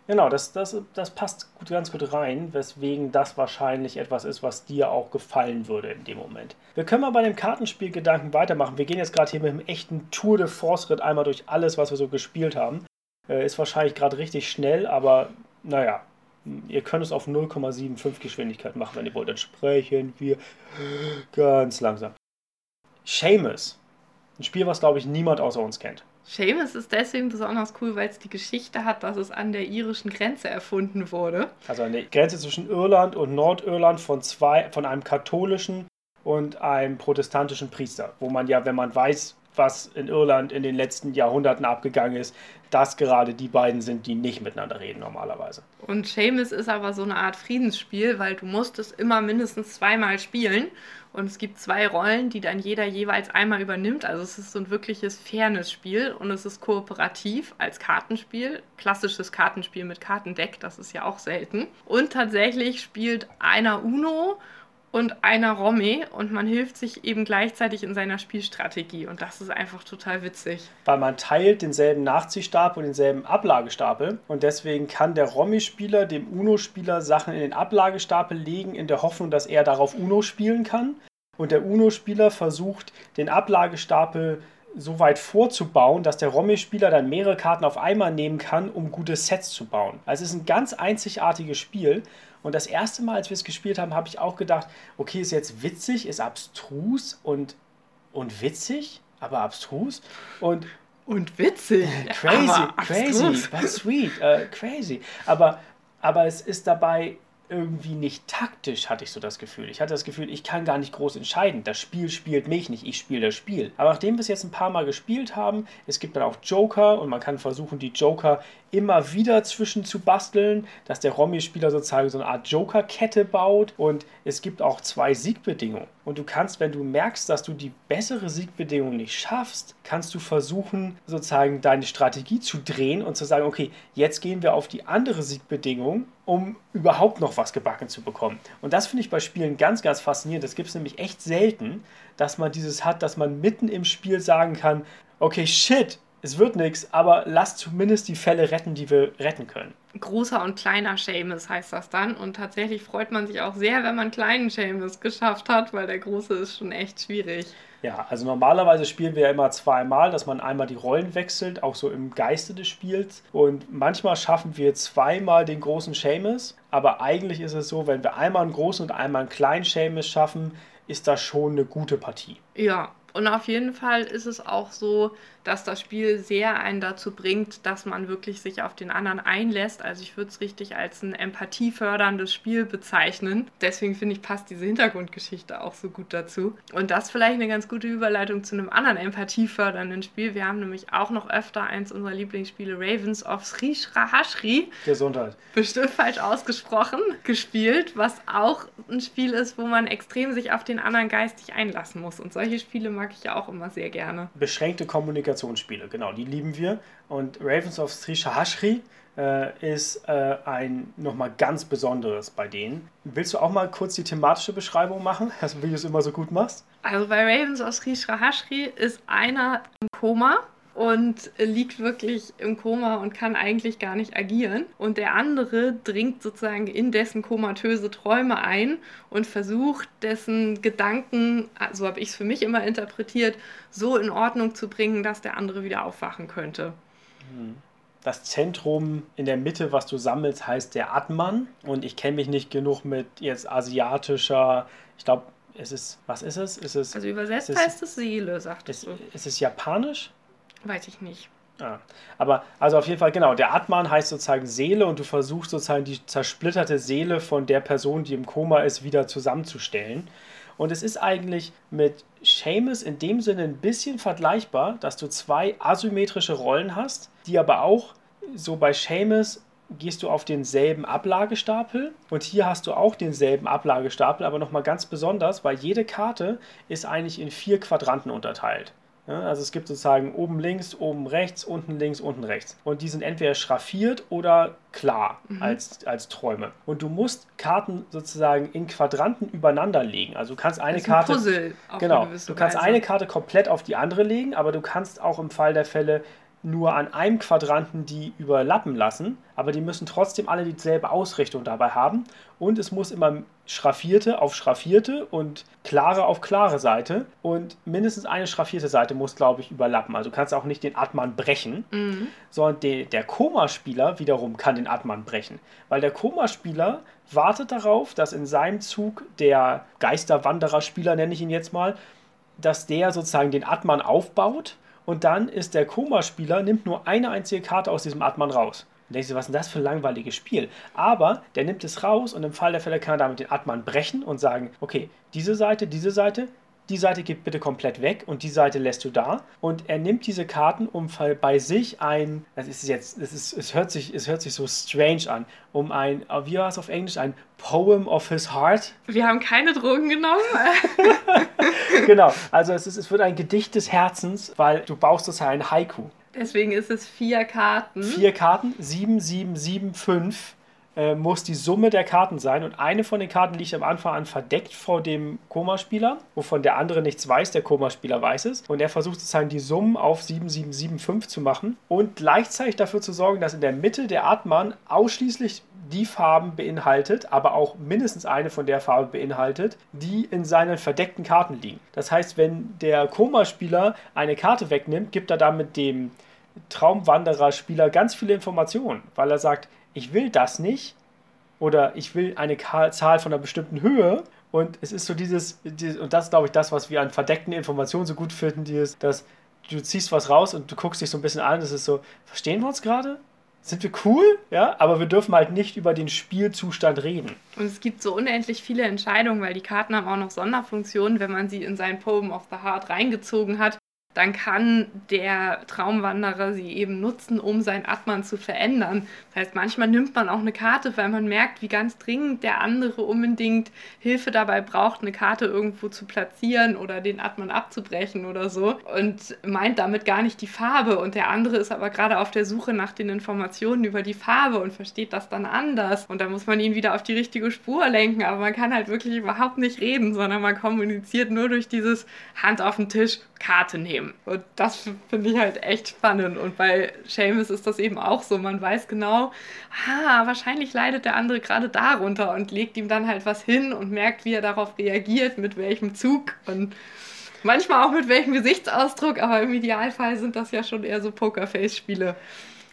genau, das, das, das passt gut, ganz gut rein, weswegen das wahrscheinlich etwas ist, was dir auch gefallen würde in dem Moment. Wir können mal bei dem Kartenspielgedanken weitermachen. Wir gehen jetzt gerade hier mit einem echten Tour de Force-Ritt einmal durch alles, was wir so gespielt haben. Äh, ist wahrscheinlich gerade richtig schnell, aber naja, ihr könnt es auf 0,75 Geschwindigkeit machen, wenn ihr wollt. Dann sprechen wir ganz langsam. Seamus. Ein Spiel, was, glaube ich, niemand außer uns kennt. Seamus ist deswegen besonders cool, weil es die Geschichte hat, dass es an der irischen Grenze erfunden wurde. Also an der Grenze zwischen Irland und Nordirland von zwei, von einem katholischen und einem protestantischen Priester, wo man ja, wenn man weiß, was in Irland in den letzten Jahrhunderten abgegangen ist, dass gerade die beiden sind, die nicht miteinander reden normalerweise. Und Seamus ist aber so eine Art Friedensspiel, weil du musst es immer mindestens zweimal spielen und es gibt zwei Rollen, die dann jeder jeweils einmal übernimmt. Also es ist so ein wirkliches Fairness-Spiel und es ist kooperativ als Kartenspiel. Klassisches Kartenspiel mit Kartendeck, das ist ja auch selten. Und tatsächlich spielt einer Uno und einer Romme und man hilft sich eben gleichzeitig in seiner Spielstrategie und das ist einfach total witzig. Weil man teilt denselben Nachziehstapel und denselben Ablagestapel und deswegen kann der Romme-Spieler dem Uno-Spieler Sachen in den Ablagestapel legen in der Hoffnung, dass er darauf Uno spielen kann und der Uno-Spieler versucht den Ablagestapel so weit vorzubauen, dass der Romy-Spieler dann mehrere Karten auf einmal nehmen kann, um gute Sets zu bauen. Also es ist ein ganz einzigartiges Spiel. Und das erste Mal, als wir es gespielt haben, habe ich auch gedacht, okay, ist jetzt witzig, ist abstrus und, und witzig, aber abstrus. Und Und witzig. crazy, crazy, but sweet, äh, crazy. Aber, aber es ist dabei irgendwie nicht taktisch, hatte ich so das Gefühl. Ich hatte das Gefühl, ich kann gar nicht groß entscheiden. Das Spiel spielt mich nicht, ich spiele das Spiel. Aber nachdem wir es jetzt ein paar Mal gespielt haben, es gibt dann auch Joker und man kann versuchen, die Joker immer wieder zwischen zu basteln, dass der Romy-Spieler sozusagen so eine Art Joker-Kette baut und es gibt auch zwei Siegbedingungen. Und du kannst, wenn du merkst, dass du die bessere Siegbedingung nicht schaffst, kannst du versuchen, sozusagen deine Strategie zu drehen und zu sagen, okay, jetzt gehen wir auf die andere Siegbedingung, um überhaupt noch was gebacken zu bekommen. Und das finde ich bei Spielen ganz, ganz faszinierend. Das gibt es nämlich echt selten, dass man dieses hat, dass man mitten im Spiel sagen kann, okay, shit, es wird nichts, aber lass zumindest die Fälle retten, die wir retten können. Großer und kleiner Seamus heißt das dann. Und tatsächlich freut man sich auch sehr, wenn man kleinen Seamus geschafft hat, weil der große ist schon echt schwierig. Ja, also normalerweise spielen wir ja immer zweimal, dass man einmal die Rollen wechselt, auch so im Geiste des Spiels. Und manchmal schaffen wir zweimal den großen Seamus, aber eigentlich ist es so, wenn wir einmal einen großen und einmal einen kleinen Seamus schaffen, ist das schon eine gute Partie. Ja, und auf jeden Fall ist es auch so, dass das Spiel sehr einen dazu bringt, dass man wirklich sich auf den anderen einlässt. Also ich würde es richtig als ein empathieförderndes Spiel bezeichnen. Deswegen finde ich, passt diese Hintergrundgeschichte auch so gut dazu. Und das vielleicht eine ganz gute Überleitung zu einem anderen empathiefördernden Spiel. Wir haben nämlich auch noch öfter eins unserer Lieblingsspiele, Ravens of Sri Srahashri, Gesundheit. bestimmt falsch ausgesprochen, gespielt, was auch ein Spiel ist, wo man extrem sich auf den anderen geistig einlassen muss. Und solche Spiele mag ich ja auch immer sehr gerne. Beschränkte Kommunikationsspiele, genau, die lieben wir. Und Ravens of Sri Sahashri äh, ist äh, ein nochmal ganz besonderes bei denen. Willst du auch mal kurz die thematische Beschreibung machen, wie du es immer so gut machst? Also bei Ravens aus Sri Srahashri ist einer im Koma und liegt wirklich im Koma und kann eigentlich gar nicht agieren. Und der andere dringt sozusagen in dessen komatöse Träume ein und versucht, dessen Gedanken, so habe ich es für mich immer interpretiert, so in Ordnung zu bringen, dass der andere wieder aufwachen könnte. Das Zentrum in der Mitte, was du sammelst, heißt der Atman. Und ich kenne mich nicht genug mit jetzt asiatischer, ich glaube, es ist, was ist es? Ist es, Also übersetzt es ist- heißt es Seele, sagtest ist, du. ist es japanisch? Weiß ich nicht. Ja. Aber also auf jeden Fall, genau, der Atman heißt sozusagen Seele und du versuchst sozusagen die zersplitterte Seele von der Person, die im Koma ist, wieder zusammenzustellen. Und es ist eigentlich mit Seamus in dem Sinne ein bisschen vergleichbar, dass du zwei asymmetrische Rollen hast, die aber auch so bei Seamus gehst du auf denselben Ablagestapel und hier hast du auch denselben Ablagestapel, aber nochmal ganz besonders, weil jede Karte ist eigentlich in vier Quadranten unterteilt. Also es gibt sozusagen oben links, oben rechts, unten links, unten rechts. Und die sind entweder schraffiert oder klar als, als Träume. Und du musst Karten sozusagen in Quadranten übereinander legen. Also du kannst eine ein Karte. Puzzle auf Genau, eine du kannst Weise. eine Karte komplett auf die andere legen, aber du kannst auch im Fall der Fälle nur an einem Quadranten die überlappen lassen, aber die müssen trotzdem alle dieselbe Ausrichtung dabei haben und es muss immer schraffierte auf schraffierte und klare auf klare Seite und mindestens eine schraffierte Seite muss, glaube ich, überlappen. Also du kannst auch nicht den Atman brechen, Mhm. sondern de, der Koma-Spieler wiederum kann den Atman brechen. Weil der Koma-Spieler wartet darauf, dass in seinem Zug der Geisterwanderer-Spieler, nenne ich ihn jetzt mal, dass der sozusagen den Atman aufbaut und dann ist der Koma-Spieler, nimmt nur eine einzige Karte aus diesem Atman raus. Und denkst du, was ist denn das für ein langweiliges Spiel? Aber der nimmt es raus und im Fall der Fälle kann er damit den Atman brechen und sagen, okay, diese Seite, diese Seite, die Seite geht bitte komplett weg und die Seite lässt du da. Und er nimmt diese Karten, um bei sich ein, das ist jetzt, das ist, es, hört sich, es hört sich so strange an, um ein, wie war es auf Englisch, ein Poem of his heart Wir haben keine Drogen genommen. genau, also es, ist, es wird ein Gedicht des Herzens, weil du baust das ja ein Haiku. Deswegen ist es vier Karten. Vier Karten, 7, 7, 7, 5 äh, muss die Summe der Karten sein und eine von den Karten liegt am Anfang an verdeckt vor dem Komaspieler, wovon der andere nichts weiß, der Komaspieler weiß es und er versucht sozusagen die Summen auf 7, 7, 7, 5 zu machen und gleichzeitig dafür zu sorgen, dass in der Mitte der Atman ausschließlich die Farben beinhaltet, aber auch mindestens eine von der Farbe beinhaltet, die in seinen verdeckten Karten liegen. Das heißt, wenn der Koma-Spieler eine Karte wegnimmt, gibt er damit dem Traumwanderer-Spieler ganz viele Informationen, weil er sagt, ich will das nicht oder ich will eine Zahl von einer bestimmten Höhe und es ist so dieses, dieses und das ist glaube ich das, was wir an verdeckten Informationen so gut finden, dieses, dass du ziehst was raus und du guckst dich so ein bisschen an, das ist so, verstehen wir uns gerade? Sind wir cool? Ja, aber wir dürfen halt nicht über den Spielzustand reden. Und es gibt so unendlich viele Entscheidungen, weil die Karten haben auch noch Sonderfunktionen, wenn man sie in sein Poem of the Heart reingezogen hat dann kann der Traumwanderer sie eben nutzen, um sein Atman zu verändern. Das heißt, manchmal nimmt man auch eine Karte, weil man merkt, wie ganz dringend der andere unbedingt Hilfe dabei braucht, eine Karte irgendwo zu platzieren oder den Atman abzubrechen oder so und meint damit gar nicht die Farbe. Und der andere ist aber gerade auf der Suche nach den Informationen über die Farbe und versteht das dann anders. Und da muss man ihn wieder auf die richtige Spur lenken. Aber man kann halt wirklich überhaupt nicht reden, sondern man kommuniziert nur durch dieses Hand auf den Tisch, Karte nehmen. Und das finde ich halt echt spannend. Und bei Seamus ist das eben auch so. Man weiß genau, ah, wahrscheinlich leidet der andere gerade darunter und legt ihm dann halt was hin und merkt, wie er darauf reagiert, mit welchem Zug und manchmal auch mit welchem Gesichtsausdruck, aber im Idealfall sind das ja schon eher so Pokerface-Spiele.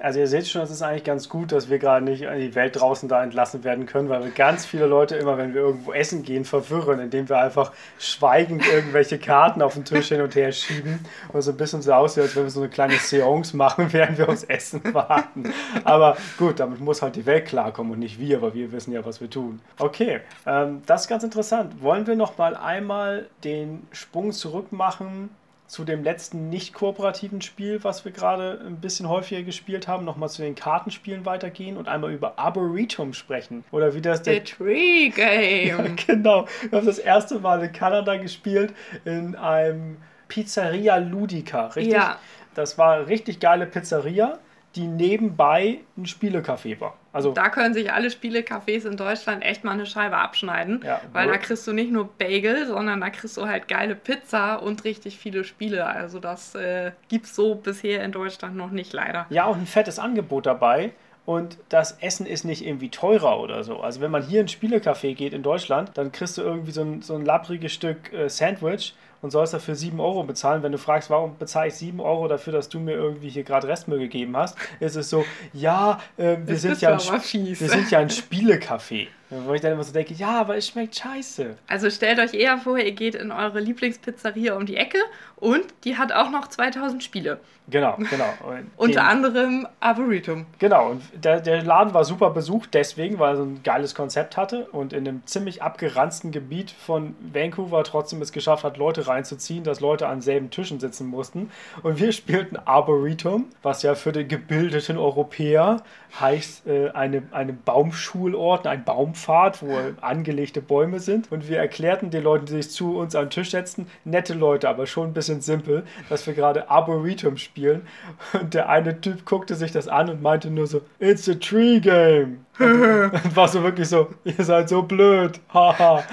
Also ihr seht schon, es ist eigentlich ganz gut, dass wir gerade nicht in die Welt draußen da entlassen werden können, weil wir ganz viele Leute immer, wenn wir irgendwo essen gehen, verwirren, indem wir einfach schweigend irgendwelche Karten auf den Tisch hin und her schieben und so ein bisschen so aussieht, als wenn wir so eine kleine Seance machen, während wir aufs Essen warten. Aber gut, damit muss halt die Welt klarkommen und nicht wir, weil wir wissen ja, was wir tun. Okay, ähm, das ist ganz interessant. Wollen wir noch mal einmal den Sprung zurück machen zu dem letzten nicht kooperativen Spiel, was wir gerade ein bisschen häufiger gespielt haben, nochmal zu den Kartenspielen weitergehen und einmal über Arboretum sprechen. Oder wie das der. The Tree Game. ja, genau. Wir haben das erste Mal in Kanada gespielt in einem Pizzeria Ludica, richtig? Ja. Das war richtig geile Pizzeria die nebenbei ein Spielecafé war. Also da können sich alle Spielecafés in Deutschland echt mal eine Scheibe abschneiden, ja, weil da kriegst du nicht nur Bagel, sondern da kriegst du halt geile Pizza und richtig viele Spiele. Also das äh, es so bisher in Deutschland noch nicht leider. Ja, auch ein fettes Angebot dabei. Und das Essen ist nicht irgendwie teurer oder so. Also wenn man hier in ein Spielecafé geht in Deutschland, dann kriegst du irgendwie so ein, so ein labbriges Stück äh, Sandwich und sollst dafür 7 Euro bezahlen. Wenn du fragst, warum bezahle ich 7 Euro dafür, dass du mir irgendwie hier gerade Restmüll gegeben hast, ist es so, ja, äh, wir, sind ja, ein, wir sind ja ein Spielecafé. Wo ich dann immer so denke, ja, aber es schmeckt scheiße. Also stellt euch eher vor, ihr geht in eure Lieblingspizzeria um die Ecke und die hat auch noch 2000 Spiele. Genau, genau. Unter anderem Arboretum. Genau, und der, der Laden war super besucht deswegen, weil er so ein geiles Konzept hatte und in einem ziemlich abgeranzten Gebiet von Vancouver trotzdem es geschafft hat, Leute reinzuziehen, dass Leute an selben Tischen sitzen mussten. Und wir spielten Arboretum, was ja für den gebildeten Europäer heißt äh, eine, eine Baumschulort, ein Baumpfad, wo angelegte Bäume sind. Und wir erklärten den Leuten, die sich zu uns an den Tisch setzten, nette Leute, aber schon ein bisschen simpel, dass wir gerade Arboretum spielen. Und der eine Typ guckte sich das an und meinte nur so, It's a tree game. Und war so wirklich so, ihr seid so blöd, haha.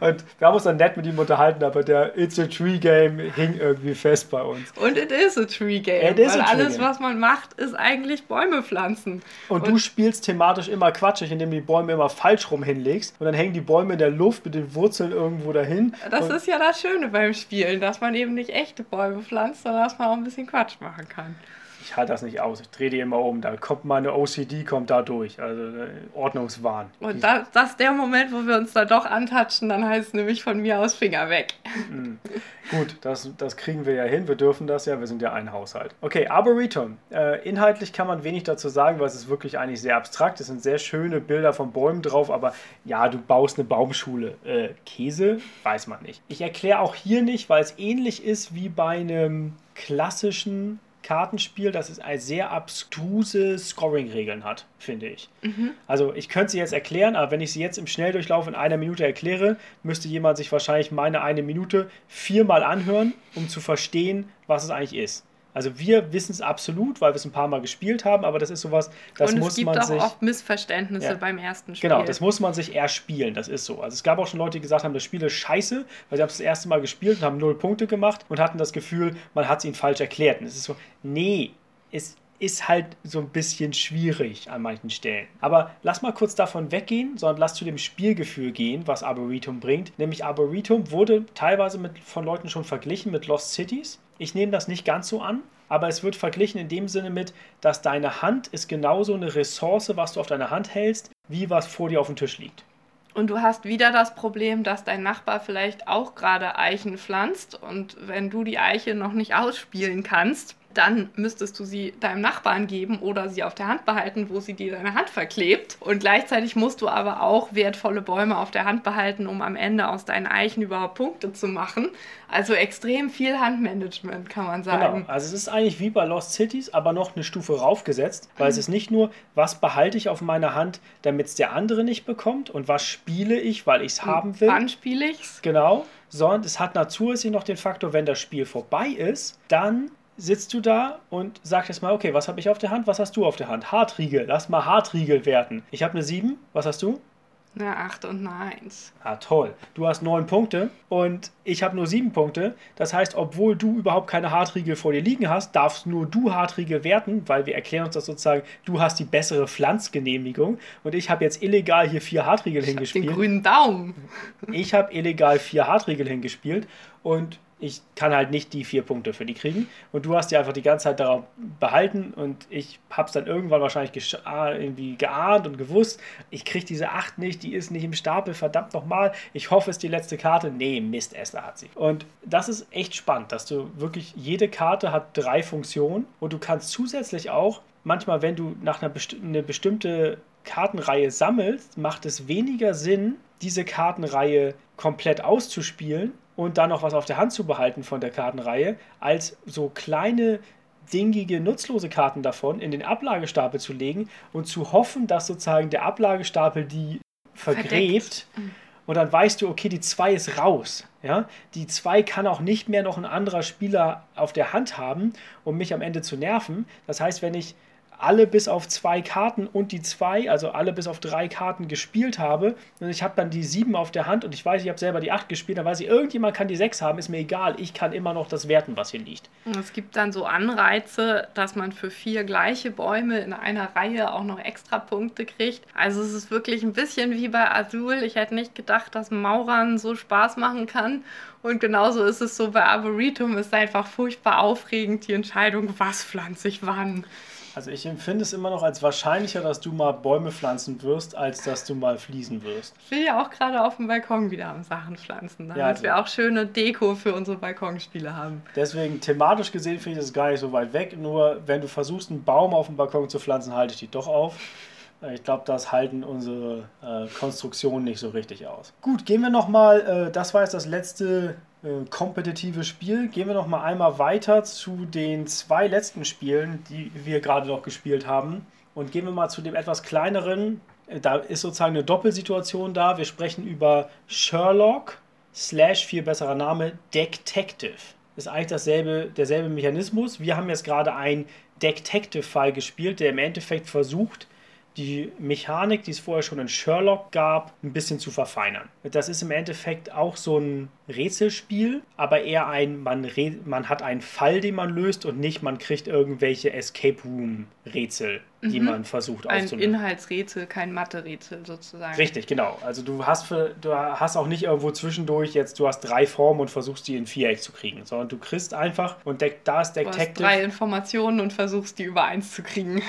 und wir haben uns dann nett mit ihm unterhalten, aber der It's a Tree Game hing irgendwie fest bei uns. Und it is a Tree Game. It is weil a tree alles, game. was man macht, ist eigentlich Bäume pflanzen. Und, und, du spielst thematisch immer quatschig, indem du die Bäume immer falsch rum hinlegst. Und dann hängen die Bäume in der Luft mit den Wurzeln irgendwo dahin. Das ist ja das Schöne beim Spielen, dass man eben nicht echte Bäume pflanzt, sondern dass man auch ein bisschen Quatsch machen kann ich halte das nicht aus. Ich drehe die immer um. Da kommt meine OCD kommt da durch. Also äh, Ordnungswahn. Und da, das ist der Moment, wo wir uns da doch antatschen. Dann heißt es nämlich von mir aus Finger weg. Mhm. Gut, das, das kriegen wir ja hin. Wir dürfen das ja. Wir sind ja ein Haushalt. Okay, Arboretum. Äh, inhaltlich kann man wenig dazu sagen, weil es ist wirklich eigentlich sehr abstrakt. Es sind sehr schöne Bilder von Bäumen drauf. Aber ja, du baust eine Baumschule. Äh, Käse? Weiß man nicht. Ich erkläre auch hier nicht, weil es ähnlich ist wie bei einem klassischen Kartenspiel, das es sehr abstruse Scoring-Regeln hat, finde ich. Mhm. Also ich könnte sie jetzt erklären, aber wenn ich sie jetzt im Schnelldurchlauf in einer Minute erkläre, müsste jemand sich wahrscheinlich meine eine Minute viermal anhören, um zu verstehen, was es eigentlich ist. Also wir wissen es absolut, weil wir es ein paar Mal gespielt haben, aber das ist sowas, das muss man sich... Und es gibt auch oft Missverständnisse ja. beim ersten Spiel. Genau, das muss man sich erst spielen, das ist so. Also es gab auch schon Leute, die gesagt haben, das Spiel ist scheiße, weil sie haben es das erste Mal gespielt und haben null Punkte gemacht und hatten das Gefühl, man hat es ihnen falsch erklärt. Und es ist so, nee, es ist halt so ein bisschen schwierig an manchen Stellen. Aber lass mal kurz davon weggehen, sondern lass zu dem Spielgefühl gehen, was Arboretum bringt. Nämlich Arboretum wurde teilweise mit, von Leuten schon verglichen mit Lost Cities. Ich nehme das nicht ganz so an, aber es wird verglichen in dem Sinne mit, dass deine Hand ist genauso eine Ressource, was du auf deiner Hand hältst, wie was vor dir auf dem Tisch liegt. Und du hast wieder das Problem, dass dein Nachbar vielleicht auch gerade Eichen pflanzt und wenn du die Eiche noch nicht ausspielen kannst, dann müsstest du sie deinem Nachbarn geben oder sie auf der Hand behalten, wo sie dir deine Hand verklebt. Und gleichzeitig musst du aber auch wertvolle Bäume auf der Hand behalten, um am Ende aus deinen Eichen überhaupt Punkte zu machen. Also extrem viel Handmanagement, kann man sagen. Genau, also es ist eigentlich wie bei Lost Cities, aber noch eine Stufe raufgesetzt, weil mhm. es ist nicht nur, was behalte ich auf meiner Hand, damit es der andere nicht bekommt und was spiele ich, weil ich es haben will. Wann spiele ich es? Genau, sondern es hat zusätzlich noch den Faktor, wenn das Spiel vorbei ist, dann sitzt du da und sagst jetzt mal, okay, was habe ich auf der Hand, was hast du auf der Hand? Hartriegel, lass mal Hartriegel werten. Ich habe eine 7, was hast du? Eine 8 und eine 1. Ah, toll. Du hast 9 Punkte und ich habe nur 7 Punkte. Das heißt, obwohl du überhaupt keine Hartriegel vor dir liegen hast, darfst nur du Hartriegel werten, weil wir erklären uns das sozusagen, du hast die bessere Pflanzgenehmigung und ich habe jetzt illegal hier vier Hartriegel ich hingespielt. Den grünen Daumen. Ich habe illegal vier Hartriegel hingespielt und ich kann halt nicht die vier Punkte für die kriegen. Und du hast die einfach die ganze Zeit darauf behalten und ich habe es dann irgendwann wahrscheinlich ah, irgendwie geahnt und gewusst, ich kriege diese acht nicht, die ist nicht im Stapel, verdammt nochmal. Ich hoffe, es ist die letzte Karte. Nee, Mist, Esther hat sie. Und das ist echt spannend, dass du wirklich, jede Karte hat drei Funktionen und du kannst zusätzlich auch, manchmal, wenn du nach einer besti eine bestimmte Kartenreihe sammelst, macht es weniger Sinn, diese Kartenreihe komplett auszuspielen, und dann noch was auf der Hand zu behalten von der Kartenreihe, als so kleine dingige, nutzlose Karten davon in den Ablagestapel zu legen und zu hoffen, dass sozusagen der Ablagestapel die vergräbt. Mhm. Und dann weißt du, okay, die 2 ist raus. Ja? Die 2 kann auch nicht mehr noch ein anderer Spieler auf der Hand haben, um mich am Ende zu nerven. Das heißt, wenn ich alle bis auf zwei Karten und die zwei, also alle bis auf drei Karten gespielt habe. Und ich habe dann die sieben auf der Hand und ich weiß, ich habe selber die acht gespielt, dann weiß ich, irgendjemand kann die sechs haben, ist mir egal. Ich kann immer noch das werten, was hier liegt. Es gibt dann so Anreize, dass man für vier gleiche Bäume in einer Reihe auch noch extra Punkte kriegt. Also es ist wirklich ein bisschen wie bei Azul. Ich hätte nicht gedacht, dass Maurern so Spaß machen kann. Und genauso ist es so bei Arboretum. Es ist einfach furchtbar aufregend, die Entscheidung, was pflanze ich wann. Also ich empfinde es immer noch als wahrscheinlicher, dass du mal Bäume pflanzen wirst, als dass du mal fließen wirst. Ich will ja auch gerade auf dem Balkon wieder am Sachen pflanzen, damit ja, also wir auch schöne Deko für unsere Balkonspiele haben. Deswegen thematisch gesehen finde ich das gar nicht so weit weg. Nur wenn du versuchst, einen Baum auf dem Balkon zu pflanzen, halte ich die doch auf. Ich glaube, das halten unsere äh, Konstruktionen nicht so richtig aus. Gut, gehen wir nochmal, äh, das war jetzt das letzte kompetitive Spiel. Gehen wir noch mal einmal weiter zu den zwei letzten Spielen, die wir gerade noch gespielt haben. Und gehen wir mal zu dem etwas kleineren. Da ist sozusagen eine Doppelsituation da. Wir sprechen über Sherlock slash viel besserer Name Detective. Ist eigentlich dasselbe, derselbe Mechanismus. Wir haben jetzt gerade einen Detective-Fall gespielt, der im Endeffekt versucht, die Mechanik, die es vorher schon in Sherlock gab, ein bisschen zu verfeinern. Das ist im Endeffekt auch so ein Rätselspiel, aber eher ein, man, man hat einen Fall, den man löst und nicht, man kriegt irgendwelche Escape Room Rätsel, die mhm. man versucht ein aufzulösen. Ein Inhaltsrätsel, kein Mathe-Rätsel sozusagen. Richtig, genau. Also du hast, für, du hast auch nicht irgendwo zwischendurch jetzt, du hast drei Formen und versuchst die in Viereck zu kriegen, sondern du kriegst einfach und de da ist Detective. Du hast drei Informationen und versuchst die über eins zu kriegen.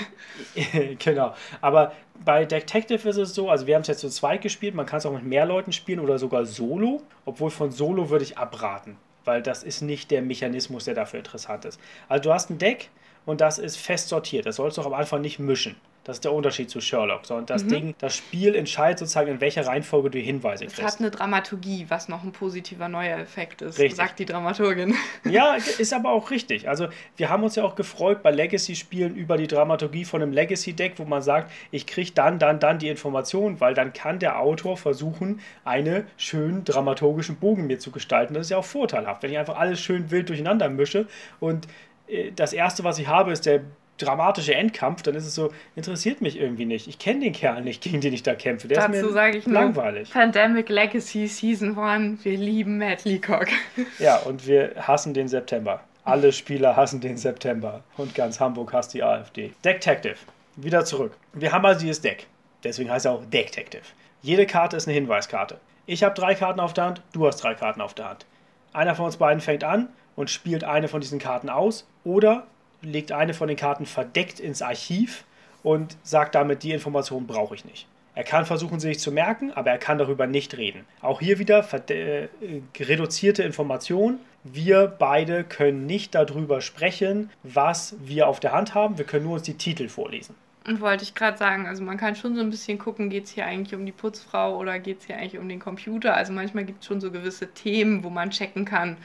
genau. Aber bei Detective ist es so, also wir haben es jetzt zu zweit gespielt, man kann es auch mit mehr Leuten spielen oder sogar solo, obwohl von solo würde ich abraten, weil das ist nicht der Mechanismus, der dafür interessant ist. Also du hast ein Deck und das ist fest sortiert, das sollst du auch am Anfang nicht mischen. Das ist der Unterschied zu Sherlock. Sondern das mhm. Ding, das Spiel entscheidet sozusagen, in welcher Reihenfolge du Hinweise kriegst. Es hat eine Dramaturgie, was noch ein positiver neuer Effekt ist, richtig. sagt die Dramaturgin. Ja, ist aber auch richtig. Also wir haben uns ja auch gefreut bei Legacy-Spielen über die Dramaturgie von einem Legacy-Deck, wo man sagt, ich kriege dann, dann, dann die Information, weil dann kann der Autor versuchen, einen schönen dramaturgischen Bogen mir zu gestalten. Das ist ja auch vorteilhaft, wenn ich einfach alles schön wild durcheinander mische und das erste, was ich habe, ist der dramatische Endkampf, dann ist es so, interessiert mich irgendwie nicht. Ich kenne den Kerl nicht, gegen den ich da kämpfe. Der Dazu sage ich langweilig. Pandemic Legacy Season 1, wir lieben Matt Leacock. Ja, und wir hassen den September. Alle Spieler hassen den September und ganz Hamburg hasst die AfD. Detective. Wieder zurück. Wir haben also dieses Deck. Deswegen heißt er auch Detective. Jede Karte ist eine Hinweiskarte. Ich habe drei Karten auf der Hand, du hast drei Karten auf der Hand. Einer von uns beiden fängt an und spielt eine von diesen Karten aus oder legt eine von den Karten verdeckt ins Archiv und sagt damit, die Information brauche ich nicht. Er kann versuchen, sie sich zu merken, aber er kann darüber nicht reden. Auch hier wieder äh, reduzierte Information. Wir beide können nicht darüber sprechen, was wir auf der Hand haben. Wir können nur uns die Titel vorlesen. Und wollte ich gerade sagen, also man kann schon so ein bisschen gucken, geht es hier eigentlich um die Putzfrau oder geht es hier eigentlich um den Computer. Also manchmal gibt es schon so gewisse Themen, wo man checken kann,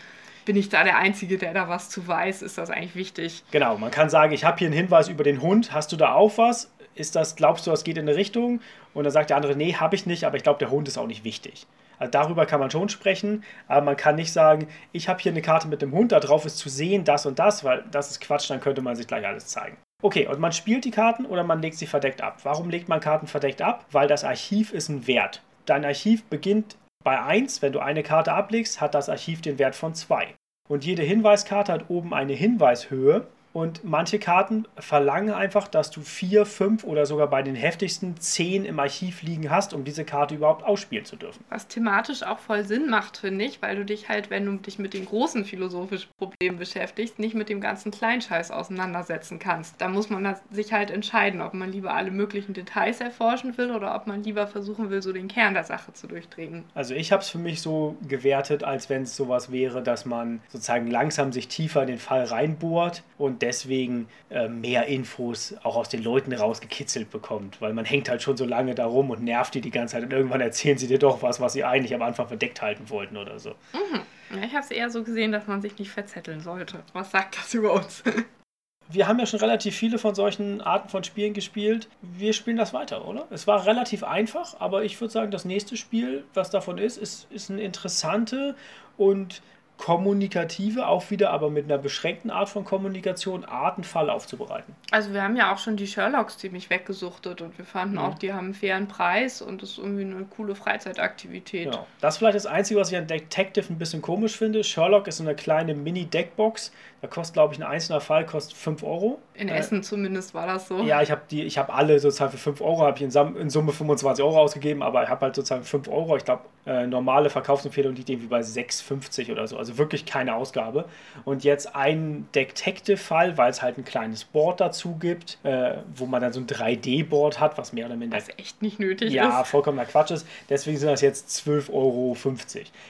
bin ich da der Einzige, der da was zu weiß? Ist das eigentlich wichtig? Genau, man kann sagen, ich habe hier einen Hinweis über den Hund. Hast du da auch was? Ist das, glaubst du, das geht in eine Richtung? Und dann sagt der andere, nee, habe ich nicht, aber ich glaube, der Hund ist auch nicht wichtig. Also darüber kann man schon sprechen, aber man kann nicht sagen, ich habe hier eine Karte mit dem Hund, da drauf ist zu sehen das und das, weil das ist Quatsch, dann könnte man sich gleich alles zeigen. Okay, und man spielt die Karten oder man legt sie verdeckt ab. Warum legt man Karten verdeckt ab? Weil das Archiv ist ein Wert. Dein Archiv beginnt bei 1, wenn du eine Karte ablegst, hat das Archiv den Wert von 2. Und jede Hinweiskarte hat oben eine Hinweishöhe und manche Karten verlangen einfach, dass du vier, fünf oder sogar bei den heftigsten zehn im Archiv liegen hast, um diese Karte überhaupt ausspielen zu dürfen. Was thematisch auch voll Sinn macht, finde ich, weil du dich halt, wenn du dich mit den großen philosophischen Problemen beschäftigst, nicht mit dem ganzen Kleinscheiß auseinandersetzen kannst. Da muss man sich halt entscheiden, ob man lieber alle möglichen Details erforschen will oder ob man lieber versuchen will, so den Kern der Sache zu durchdringen. Also ich habe es für mich so gewertet, als wenn es sowas wäre, dass man sozusagen langsam sich tiefer in den Fall reinbohrt und deswegen äh, mehr Infos auch aus den Leuten rausgekitzelt bekommt, weil man hängt halt schon so lange da rum und nervt die die ganze Zeit und irgendwann erzählen sie dir doch was, was sie eigentlich am Anfang verdeckt halten wollten oder so. Mhm. Ich habe es eher so gesehen, dass man sich nicht verzetteln sollte. Was sagt das über uns? Wir haben ja schon relativ viele von solchen Arten von Spielen gespielt. Wir spielen das weiter, oder? Es war relativ einfach, aber ich würde sagen, das nächste Spiel, was davon ist, ist, ist eine interessante und kommunikative, auch wieder aber mit einer beschränkten Art von Kommunikation, Art einen Fall aufzubereiten. Also wir haben ja auch schon die Sherlocks ziemlich weggesuchtet und wir fanden mhm. auch, die haben einen fairen Preis und das ist irgendwie eine coole Freizeitaktivität. Genau. Das ist vielleicht das Einzige, was ich an Detective ein bisschen komisch finde. Sherlock ist so eine kleine Mini-Deckbox. Da kostet, glaube ich, ein einzelner Fall kostet 5 Euro. In äh, Essen zumindest war das so. Ja, ich habe die, ich habe alle sozusagen für 5 Euro, habe ich in, in, Summe 25 Euro ausgegeben, aber ich habe halt sozusagen 5 Euro. Ich glaube, äh, normale Verkaufsempfehlung liegt irgendwie bei 6,50 oder so. Also wirklich keine Ausgabe. Und jetzt ein Detective-Fall, weil es halt ein kleines Board dazu gibt, äh, wo man dann so ein 3D-Board hat, was mehr oder minder. Was echt nicht nötig ja, ist. Ja, vollkommener Quatsch ist. Deswegen sind das jetzt 12,50 Euro.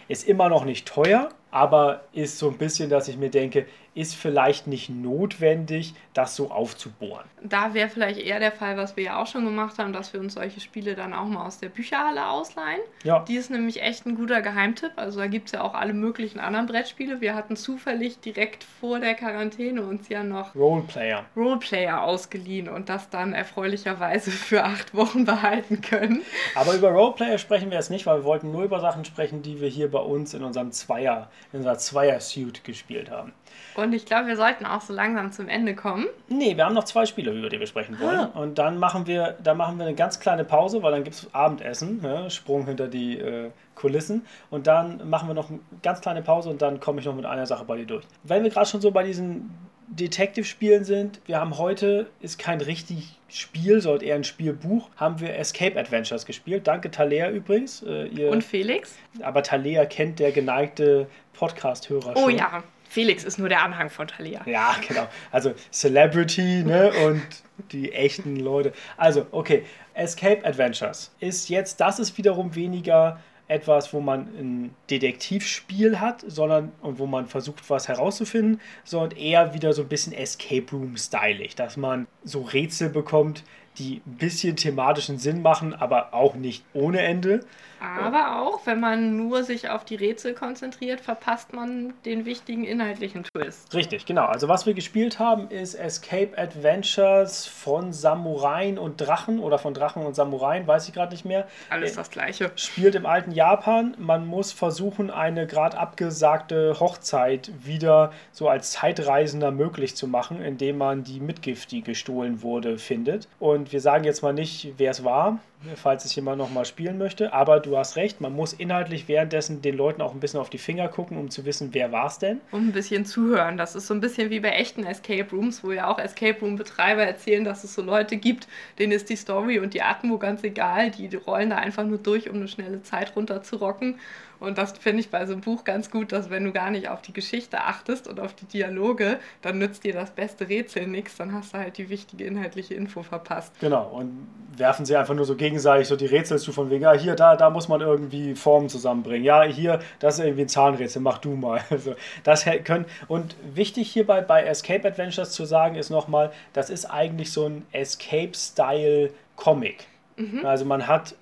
Ist immer noch nicht teuer, aber ist so ein bisschen, dass ich mir denke, ist vielleicht nicht notwendig, das so aufzubohren. Da wäre vielleicht eher der Fall, was wir ja auch schon gemacht haben, dass wir uns solche Spiele dann auch mal aus der Bücherhalle ausleihen. Ja. Die ist nämlich echt ein guter Geheimtipp. Also da gibt es ja auch alle möglichen anderen Brettspiele. Wir hatten zufällig direkt vor der Quarantäne uns ja noch Roleplayer. Roleplayer ausgeliehen und das dann erfreulicherweise für acht Wochen behalten können. Aber über Roleplayer sprechen wir jetzt nicht, weil wir wollten nur über Sachen sprechen, die wir hier bei uns in unserem Zweier, in unserer Zweier-Suit gespielt haben. Und ich glaube, wir sollten auch so langsam zum Ende kommen. Nee, wir haben noch zwei Spiele, über die wir sprechen wollen. Ah. Und dann machen wir, dann machen wir eine ganz kleine Pause, weil dann gibt es Abendessen, ja, Sprung hinter die äh, Kulissen. Und dann machen wir noch eine ganz kleine Pause und dann komme ich noch mit einer Sache bei dir durch. Wenn wir gerade schon so bei diesen Detective-Spielen sind, wir haben heute, ist kein richtig Spiel, sondern eher ein Spielbuch, haben wir Escape Adventures gespielt. Danke Talea übrigens. Äh, ihr, und Felix. Aber Talea kennt der geneigte Podcast-Hörer oh, schon. Oh ja, Felix ist nur der Anhang von Thalia. Ja, genau. Also Celebrity ne? und die echten Leute. Also, okay. Escape Adventures ist jetzt, das ist wiederum weniger etwas, wo man ein Detektivspiel hat, sondern und wo man versucht, was herauszufinden, sondern eher wieder so ein bisschen Escape Room-stylig, dass man so Rätsel bekommt, die ein bisschen thematischen Sinn machen, aber auch nicht ohne Ende. Aber auch, wenn man nur sich auf die Rätsel konzentriert, verpasst man den wichtigen inhaltlichen Twist. Richtig, genau. Also was wir gespielt haben, ist Escape Adventures von Samuraien und Drachen oder von Drachen und Samuraien, weiß ich gerade nicht mehr. Alles das gleiche. Spielt im alten Japan. Man muss versuchen, eine gerade abgesagte Hochzeit wieder so als Zeitreisender möglich zu machen, indem man die Mitgift, die gestohlen wurde, findet. Und Und wir sagen jetzt mal nicht, wer es war, falls es jemand nochmal spielen möchte. Aber du hast recht, man muss inhaltlich währenddessen den Leuten auch ein bisschen auf die Finger gucken, um zu wissen, wer war es denn. Und ein bisschen zuhören. Das ist so ein bisschen wie bei echten Escape Rooms, wo ja auch Escape Room-Betreiber erzählen, dass es so Leute gibt, denen ist die Story und die Atmo ganz egal. Die rollen da einfach nur durch, um eine schnelle Zeit runterzurocken. Und das finde ich bei so einem Buch ganz gut, dass wenn du gar nicht auf die Geschichte achtest und auf die Dialoge, dann nützt dir das beste Rätsel nichts, dann hast du halt die wichtige inhaltliche Info verpasst. Genau, und werfen sie einfach nur so gegenseitig so die Rätsel zu von wegen, ja, hier, da, da muss man irgendwie Formen zusammenbringen. Ja, hier, das ist irgendwie ein Zahnrätsel, mach du mal. Also, das können, und wichtig hierbei bei Escape Adventures zu sagen ist nochmal, das ist eigentlich so ein Escape-Style-Comic. Mhm. Also man hat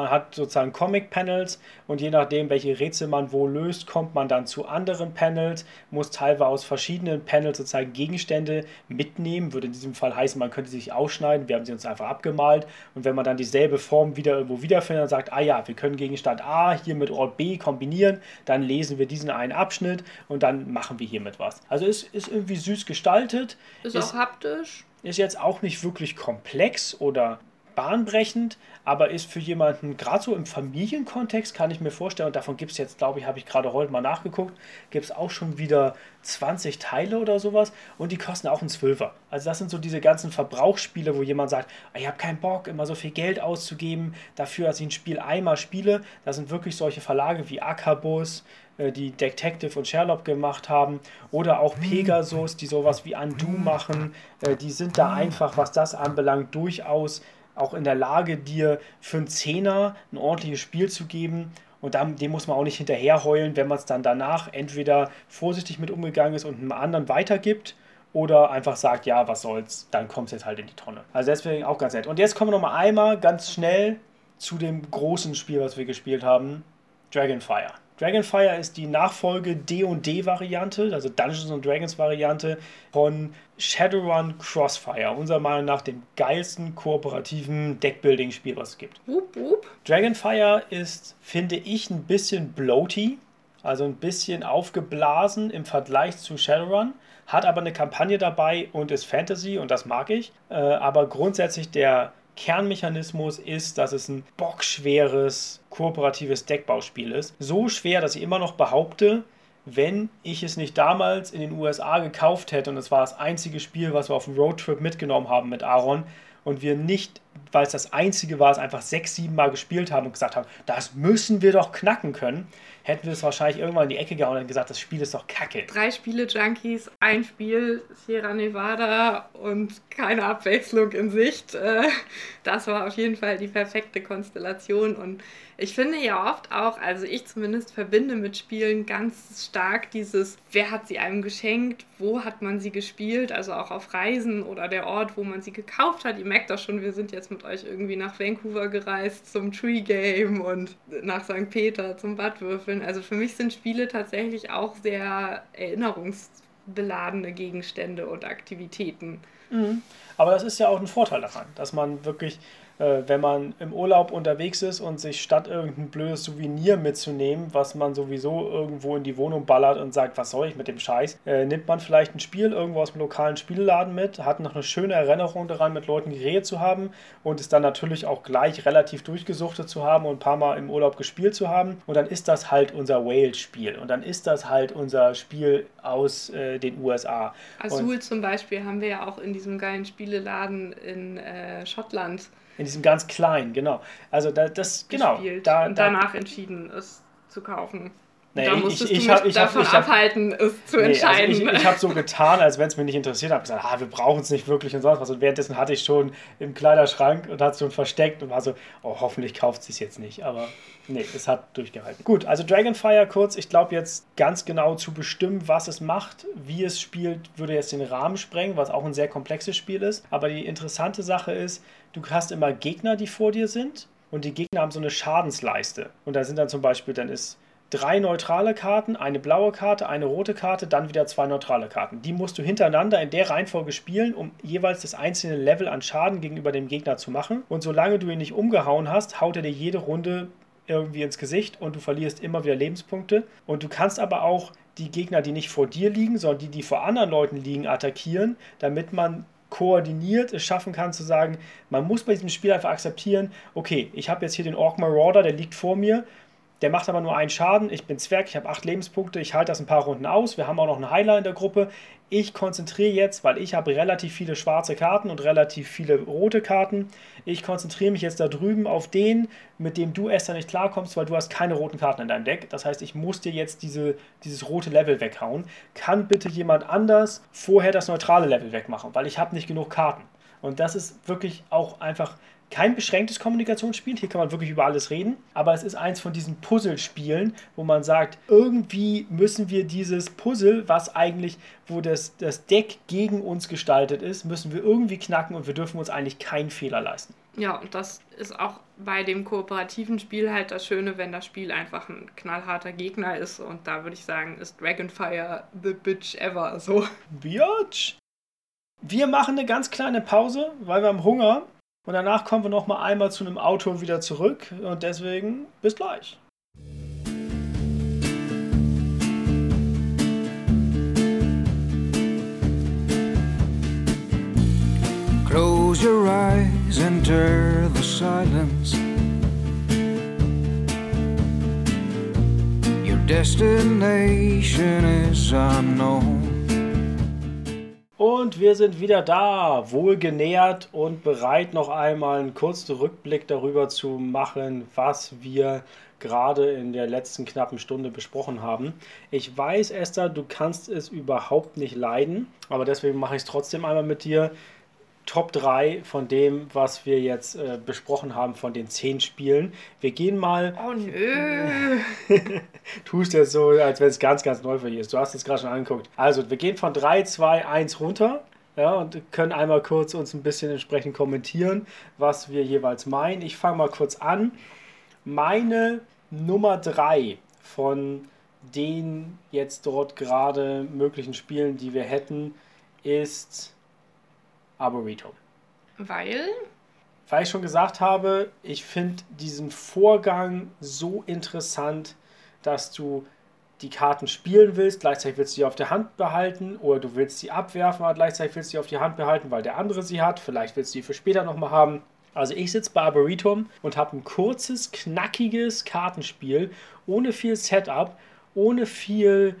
man hat sozusagen Comic-Panels und je nachdem, welche Rätsel man wo löst, kommt man dann zu anderen Panels, muss teilweise aus verschiedenen Panels sozusagen Gegenstände mitnehmen. Würde in diesem Fall heißen, man könnte sich ausschneiden. Wir haben sie uns einfach abgemalt. Und wenn man dann dieselbe Form wieder irgendwo wiederfindet und sagt, ah ja, wir können Gegenstand A hier mit Ort B kombinieren, dann lesen wir diesen einen Abschnitt und dann machen wir hiermit was. Also es ist irgendwie süß gestaltet. Ist, ist auch haptisch. Ist jetzt auch nicht wirklich komplex oder bahnbrechend, aber ist für jemanden, gerade so im Familienkontext, kann ich mir vorstellen, und davon gibt es jetzt, glaube ich, habe ich gerade heute mal nachgeguckt, gibt es auch schon wieder 20 Teile oder sowas und die kosten auch einen Zwölfer. Also das sind so diese ganzen Verbrauchsspiele, wo jemand sagt, ich habe keinen Bock, immer so viel Geld auszugeben dafür, dass ich ein Spiel einmal spiele. Da sind wirklich solche Verlage wie Akabus, äh, die Detective und Sherlock gemacht haben oder auch hm. Pegasus, die sowas wie Undo machen. Äh, die sind da einfach, was das anbelangt, durchaus auch in der Lage, dir für einen Zehner ein ordentliches Spiel zu geben. Und dann, dem muss man auch nicht hinterher heulen, wenn man es dann danach entweder vorsichtig mit umgegangen ist und einem anderen weitergibt oder einfach sagt, ja, was soll's, dann kommt es jetzt halt in die Tonne. Also deswegen auch ganz nett. Und jetzt kommen wir nochmal einmal ganz schnell zu dem großen Spiel, was wir gespielt haben, Dragonfire. Dragonfire ist die Nachfolge D&D-Variante, also Dungeons Dragons Variante von Shadowrun Crossfire. Unserer Meinung nach dem geilsten kooperativen Deckbuilding-Spiel, was es gibt. Wupp, wupp. Dragonfire ist, finde ich, ein bisschen bloaty, also ein bisschen aufgeblasen im Vergleich zu Shadowrun hat aber eine Kampagne dabei und ist Fantasy und das mag ich. Äh, aber grundsätzlich der Kernmechanismus ist, dass es ein bockschweres, kooperatives Deckbauspiel ist. So schwer, dass ich immer noch behaupte, wenn ich es nicht damals in den USA gekauft hätte und es war das einzige Spiel, was wir auf dem Roadtrip mitgenommen haben mit Aaron und wir nicht, weil es das einzige war, es einfach sechs, sieben Mal gespielt haben und gesagt haben, das müssen wir doch knacken können, hätten wir es wahrscheinlich irgendwann in die Ecke gehauen und gesagt, das Spiel ist doch kacke. Drei Spiele Junkies, ein Spiel Sierra Nevada und keine Abwechslung in Sicht. Äh, das war auf jeden Fall die perfekte Konstellation und ich finde ja oft auch, also ich zumindest verbinde mit Spielen ganz stark dieses, wer hat sie einem geschenkt, wo hat man sie gespielt, also auch auf Reisen oder der Ort, wo man sie gekauft hat. Ihr merkt doch schon, wir sind jetzt mit euch irgendwie nach Vancouver gereist zum Tree Game und nach St. Peter zum Badwürfeln. Also für mich sind Spiele tatsächlich auch sehr erinnerungsbeladene Gegenstände und Aktivitäten. Mhm. Aber das ist ja auch ein Vorteil daran, dass man wirklich wenn man im Urlaub unterwegs ist und sich statt irgendein blödes Souvenir mitzunehmen, was man sowieso irgendwo in die Wohnung ballert und sagt, was soll ich mit dem Scheiß, äh, nimmt man vielleicht ein Spiel irgendwo aus dem lokalen Spielladen mit, hat noch eine schöne Erinnerung daran, mit Leuten geredet zu haben und es dann natürlich auch gleich relativ durchgesuchtet zu haben und ein paar Mal im Urlaub gespielt zu haben. Und dann ist das halt unser Wales-Spiel und dann ist das halt unser Spiel aus äh, den USA. Azul und zum Beispiel haben wir ja auch in diesem geilen Spieleladen in äh, Schottland in diesem ganz kleinen, genau. Also da, das, genau. Da, und danach da, entschieden, es zu kaufen. Nee, da musstest ich, ich, du mich ich davon hab, abhalten, es zu nee, also entscheiden. Also ich, ich habe so getan, als wenn es mich nicht interessiert. habe gesagt, ah, wir brauchen es nicht wirklich und sonst was. Und währenddessen hatte ich schon im Kleiderschrank und hat es schon versteckt und war so, oh, hoffentlich kauft sie es jetzt nicht. Aber nee, es hat durchgehalten. Gut, also Dragonfire kurz. Ich glaube jetzt ganz genau zu bestimmen, was es macht, wie es spielt, würde jetzt den Rahmen sprengen, was auch ein sehr komplexes Spiel ist. Aber die interessante Sache ist, du hast immer Gegner, die vor dir sind. Und die Gegner haben so eine Schadensleiste. Und da sind dann zum Beispiel, dann ist drei neutrale Karten, eine blaue Karte, eine rote Karte, dann wieder zwei neutrale Karten. Die musst du hintereinander in der Reihenfolge spielen, um jeweils das einzelne Level an Schaden gegenüber dem Gegner zu machen. Und solange du ihn nicht umgehauen hast, haut er dir jede Runde irgendwie ins Gesicht und du verlierst immer wieder Lebenspunkte. Und du kannst aber auch die Gegner, die nicht vor dir liegen, sondern die, die vor anderen Leuten liegen, attackieren, damit man koordiniert es schaffen kann zu sagen, man muss bei diesem Spiel einfach akzeptieren, okay, ich habe jetzt hier den Orc Marauder, der liegt vor mir, der macht aber nur einen Schaden. Ich bin Zwerg, ich habe acht Lebenspunkte, ich halte das ein paar Runden aus. Wir haben auch noch einen Heiler in der Gruppe. Ich konzentriere jetzt, weil ich habe relativ viele schwarze Karten und relativ viele rote Karten. Ich konzentriere mich jetzt da drüben auf den, mit dem du Esther nicht klarkommst, weil du hast keine roten Karten in deinem Deck. Das heißt, ich muss dir jetzt diese, dieses rote Level weghauen. Kann bitte jemand anders vorher das neutrale Level wegmachen, weil ich habe nicht genug Karten. Und das ist wirklich auch einfach kein beschränktes Kommunikationsspiel, hier kann man wirklich über alles reden, aber es ist eins von diesen Puzzlespielen, wo man sagt, irgendwie müssen wir dieses Puzzle, was eigentlich, wo das, das Deck gegen uns gestaltet ist, müssen wir irgendwie knacken und wir dürfen uns eigentlich keinen Fehler leisten. Ja, und das ist auch bei dem kooperativen Spiel halt das Schöne, wenn das Spiel einfach ein knallharter Gegner ist und da würde ich sagen, ist Dragonfire the bitch ever so. Biatch! Wir machen eine ganz kleine Pause, weil wir haben Hunger und danach kommen wir noch mal einmal zu einem Auto wieder zurück. Und deswegen bis gleich. Close your eyes, enter the silence. Your destination is unknown. Und wir sind wieder da, wohlgenährt und bereit, noch einmal einen kurzen Rückblick darüber zu machen, was wir gerade in der letzten knappen Stunde besprochen haben. Ich weiß, Esther, du kannst es überhaupt nicht leiden, aber deswegen mache ich es trotzdem einmal mit dir. Top 3 von dem, was wir jetzt äh, besprochen haben, von den 10 Spielen. Wir gehen mal. Oh nö! Tust jetzt so, als wenn es ganz, ganz neu für dich ist. Du hast es gerade schon angeguckt. Also, wir gehen von 3, 2, 1 runter. Ja, und können einmal kurz uns ein bisschen entsprechend kommentieren, was wir jeweils meinen. Ich fange mal kurz an. Meine Nummer 3 von den jetzt dort gerade möglichen Spielen, die wir hätten, ist Arboretum. Weil? Weil ich schon gesagt habe, ich finde diesen Vorgang so interessant, dass du die Karten spielen willst, gleichzeitig willst du sie auf der Hand behalten oder du willst sie abwerfen, aber gleichzeitig willst du sie auf die Hand behalten, weil der andere sie hat. Vielleicht willst du sie für später nochmal haben. Also ich sitze bei Arboretum und habe ein kurzes, knackiges Kartenspiel, ohne viel Setup, ohne viel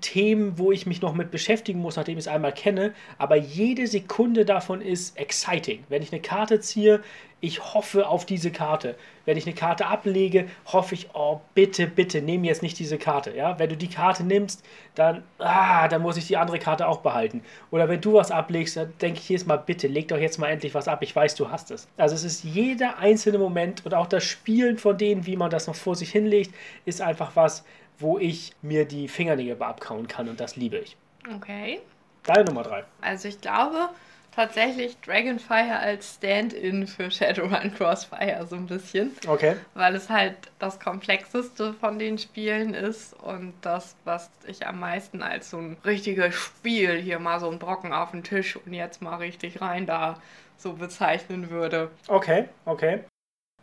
Themen, wo ich mich noch mit beschäftigen muss, nachdem ich es einmal kenne. Aber jede Sekunde davon ist exciting. Wenn ich eine Karte ziehe, ich hoffe auf diese Karte. Wenn ich eine Karte ablege, hoffe ich, oh bitte, bitte, nimm jetzt nicht diese Karte. Ja? Wenn du die Karte nimmst, dann, ah, dann muss ich die andere Karte auch behalten. Oder wenn du was ablegst, dann denke ich jedes Mal, bitte, leg doch jetzt mal endlich was ab. Ich weiß, du hast es. Also es ist jeder einzelne Moment und auch das Spielen von denen, wie man das noch vor sich hinlegt, ist einfach was, wo ich mir die Fingernägel abkauen kann und das liebe ich. Okay. Deine Nummer drei. Also ich glaube tatsächlich Dragonfire als Stand-in für Shadowrun Crossfire so ein bisschen. Okay. Weil es halt das komplexeste von den Spielen ist und das, was ich am meisten als so ein richtiges Spiel, hier mal so ein Brocken auf den Tisch und jetzt mal richtig rein da so bezeichnen würde. Okay, okay.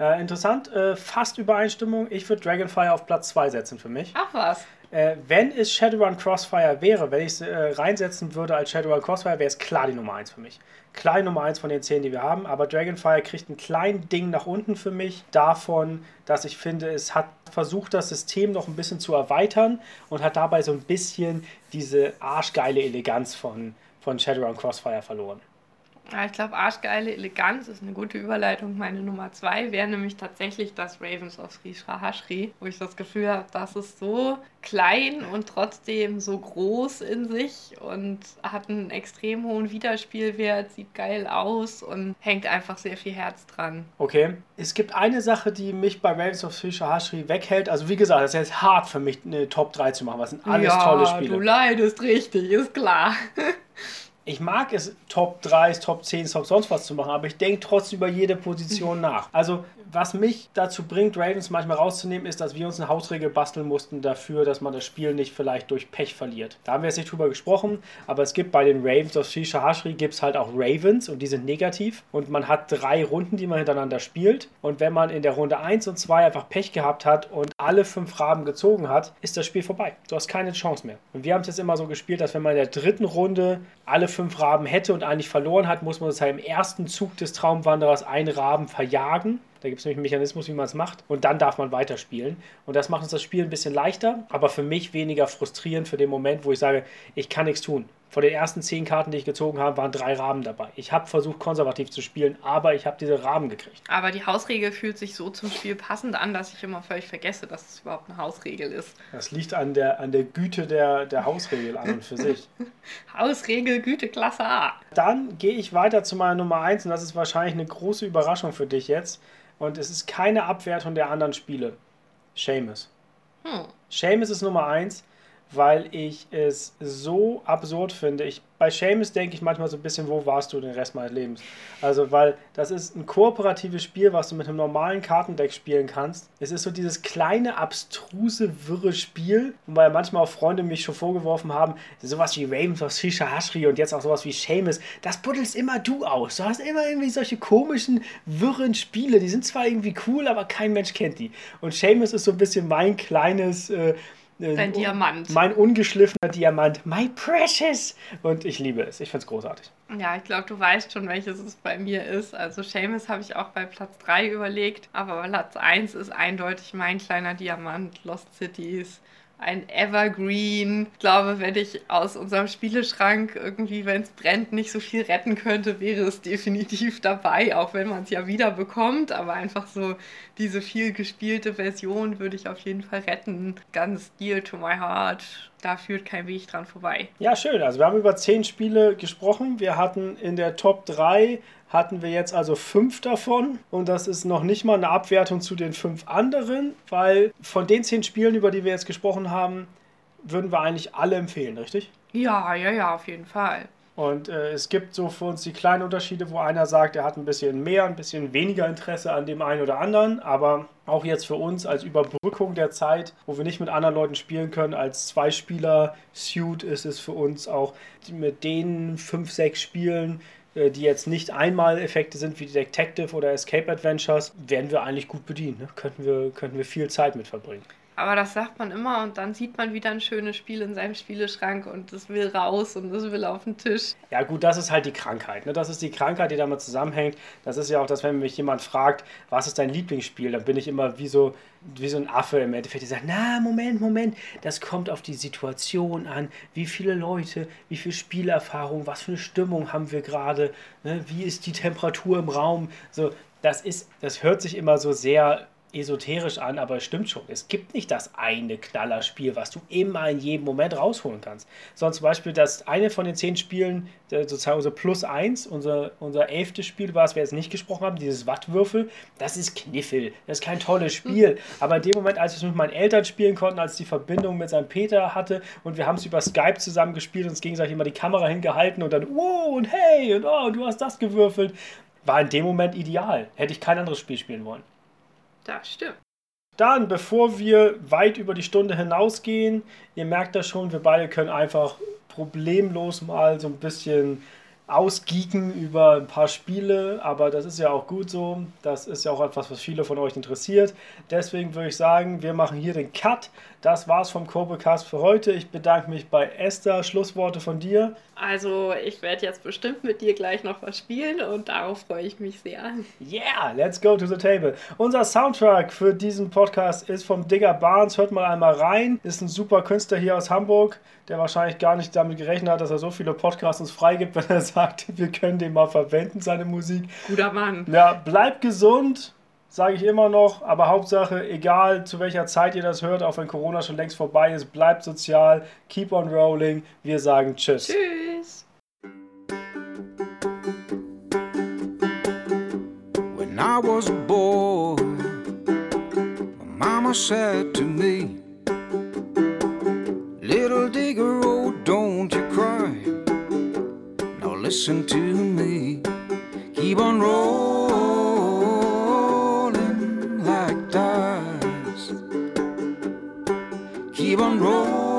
Äh, interessant, äh, fast Übereinstimmung. Ich würde Dragonfire auf Platz 2 setzen für mich. Ach was. Äh, wenn es Shadowrun Crossfire wäre, wenn ich es äh, reinsetzen würde als Shadowrun Crossfire, wäre es klar die Nummer 1 für mich. Klar die Nummer 1 von den 10, die wir haben, aber Dragonfire kriegt ein kleines Ding nach unten für mich davon, dass ich finde, es hat versucht, das System noch ein bisschen zu erweitern und hat dabei so ein bisschen diese arschgeile Eleganz von, von Shadowrun Crossfire verloren. Ja, ich glaube, arschgeile Eleganz ist eine gute Überleitung. Meine Nummer zwei wäre nämlich tatsächlich das Ravens of Sri Shahashri, wo ich das Gefühl habe, das ist so klein und trotzdem so groß in sich und hat einen extrem hohen Wiederspielwert, sieht geil aus und hängt einfach sehr viel Herz dran. Okay. Es gibt eine Sache, die mich bei Ravens of Sri Shahashri weghält. Also wie gesagt, es ist jetzt hart für mich, eine Top 3 zu machen, was sind alles ja, tolle Spiele. du leidest richtig, ist klar. ich mag es, Top 3, Top 10, Top sonst was zu machen, aber ich denke trotzdem über jede Position nach. Also, was mich dazu bringt, Ravens manchmal rauszunehmen, ist, dass wir uns eine Hausregel basteln mussten dafür, dass man das Spiel nicht vielleicht durch Pech verliert. Da haben wir jetzt nicht drüber gesprochen, aber es gibt bei den Ravens aus Shisha Hashri gibt es halt auch Ravens und die sind negativ und man hat drei Runden, die man hintereinander spielt und wenn man in der Runde 1 und 2 einfach Pech gehabt hat und alle fünf Raben gezogen hat, ist das Spiel vorbei. Du hast keine Chance mehr. Und wir haben es jetzt immer so gespielt, dass wenn man in der dritten Runde alle fünf Raben hätte und eigentlich verloren hat, muss man es halt im ersten Zug des Traumwanderers einen Raben verjagen da gibt es nämlich einen Mechanismus, wie man es macht. Und dann darf man weiterspielen. Und das macht uns das Spiel ein bisschen leichter, aber für mich weniger frustrierend für den Moment, wo ich sage, ich kann nichts tun. Von den ersten zehn Karten, die ich gezogen habe, waren drei Rahmen dabei. Ich habe versucht, konservativ zu spielen, aber ich habe diese Rahmen gekriegt. Aber die Hausregel fühlt sich so zum Spiel passend an, dass ich immer völlig vergesse, dass es überhaupt eine Hausregel ist. Das liegt an der, an der Güte der, der Hausregel an und für sich. Hausregel Güte Klasse A. Dann gehe ich weiter zu meiner Nummer 1 und das ist wahrscheinlich eine große Überraschung für dich jetzt. Und es ist keine Abwertung der anderen Spiele. Seamus. Hm. Seamus ist Nummer 1 weil ich es so absurd finde. Ich, bei Seamus denke ich manchmal so ein bisschen, wo warst du den Rest meines Lebens? Also, weil das ist ein kooperatives Spiel, was du mit einem normalen Kartendeck spielen kannst. Es ist so dieses kleine, abstruse, wirre Spiel, wobei manchmal auch Freunde mich schon vorgeworfen haben, sowas wie Ravens of Shisha Hashri und jetzt auch sowas wie Seamus, das buddelst immer du aus. Du hast immer irgendwie solche komischen, wirren Spiele. Die sind zwar irgendwie cool, aber kein Mensch kennt die. Und Seamus ist so ein bisschen mein kleines... Äh, Dein Diamant. Mein ungeschliffener Diamant. My precious. Und ich liebe es. Ich finde es großartig. Ja, ich glaube, du weißt schon, welches es bei mir ist. Also Seamus habe ich auch bei Platz 3 überlegt. Aber Platz 1 ist eindeutig mein kleiner Diamant. Lost Cities ein Evergreen. Ich glaube, wenn ich aus unserem Spieleschrank irgendwie, wenn es brennt, nicht so viel retten könnte, wäre es definitiv dabei, auch wenn man es ja wieder bekommt. Aber einfach so diese viel gespielte Version würde ich auf jeden Fall retten. Ganz dear to my heart. Da führt kein Weg dran vorbei. Ja, schön. Also wir haben über zehn Spiele gesprochen. Wir hatten in der Top 3 hatten wir jetzt also fünf davon und das ist noch nicht mal eine Abwertung zu den fünf anderen, weil von den zehn Spielen, über die wir jetzt gesprochen haben, würden wir eigentlich alle empfehlen, richtig? Ja, ja, ja, auf jeden Fall. Und äh, es gibt so für uns die kleinen Unterschiede, wo einer sagt, er hat ein bisschen mehr, ein bisschen weniger Interesse an dem einen oder anderen. Aber auch jetzt für uns als Überbrückung der Zeit, wo wir nicht mit anderen Leuten spielen können, als Zwei-Spieler-Suit ist es für uns auch mit den fünf, sechs Spielen, äh, die jetzt nicht einmal Effekte sind wie Detective oder Escape Adventures, werden wir eigentlich gut bedient. Ne? Könnten, wir, könnten wir viel Zeit mit verbringen. Aber das sagt man immer und dann sieht man wieder ein schönes Spiel in seinem Spieleschrank und es will raus und es will auf den Tisch. Ja gut, das ist halt die Krankheit. Ne? Das ist die Krankheit, die damit zusammenhängt. Das ist ja auch das, wenn mich jemand fragt, was ist dein Lieblingsspiel, dann bin ich immer wie so, wie so ein Affe im Endeffekt, die sagt, na, Moment, Moment, das kommt auf die Situation an, wie viele Leute, wie viel Spielerfahrung, was für eine Stimmung haben wir gerade, ne? wie ist die Temperatur im Raum. So, das ist, das hört sich immer so sehr esoterisch an, aber es stimmt schon. Es gibt nicht das eine Knallerspiel, was du immer in jedem Moment rausholen kannst. Sondern zum Beispiel das eine von den zehn Spielen, sozusagen unser Plus 1, unser, unser elftes Spiel was wir jetzt nicht gesprochen haben, dieses Wattwürfel, das ist Kniffel. Das ist kein tolles Spiel. Aber in dem Moment, als wir es mit meinen Eltern spielen konnten, als die Verbindung mit seinem Peter hatte und wir haben es über Skype zusammen gespielt und uns gegenseitig immer die Kamera hingehalten und dann, wow und hey und oh, du hast das gewürfelt, war in dem Moment ideal. Hätte ich kein anderes Spiel spielen wollen. Das stimmt. Dann, bevor wir weit über die Stunde hinausgehen, ihr merkt das schon, wir beide können einfach problemlos mal so ein bisschen ausgeeken über ein paar Spiele, aber das ist ja auch gut so. Das ist ja auch etwas, was viele von euch interessiert. Deswegen würde ich sagen, wir machen hier den Cut. Das war's vom Cobrecast für heute. Ich bedanke mich bei Esther. Schlussworte von dir. Also, ich werde jetzt bestimmt mit dir gleich noch was spielen und darauf freue ich mich sehr. Yeah, let's go to the table. Unser Soundtrack für diesen Podcast ist vom Digger Barnes. Hört mal einmal rein. Ist ein super Künstler hier aus Hamburg, der wahrscheinlich gar nicht damit gerechnet hat, dass er so viele Podcasts uns freigibt, wenn er sagt, wir können den mal verwenden, seine Musik. Guter Mann. Ja, bleibt gesund sage ich immer noch, aber Hauptsache, egal zu welcher Zeit ihr das hört, auch wenn Corona schon längst vorbei ist, bleibt sozial, keep on rolling. Wir sagen Tschüss. Tschüss. When I was a boy, my mama said to me, Little digger, oh, don't you cry. Now listen to me, keep on rolling. keep on rolling.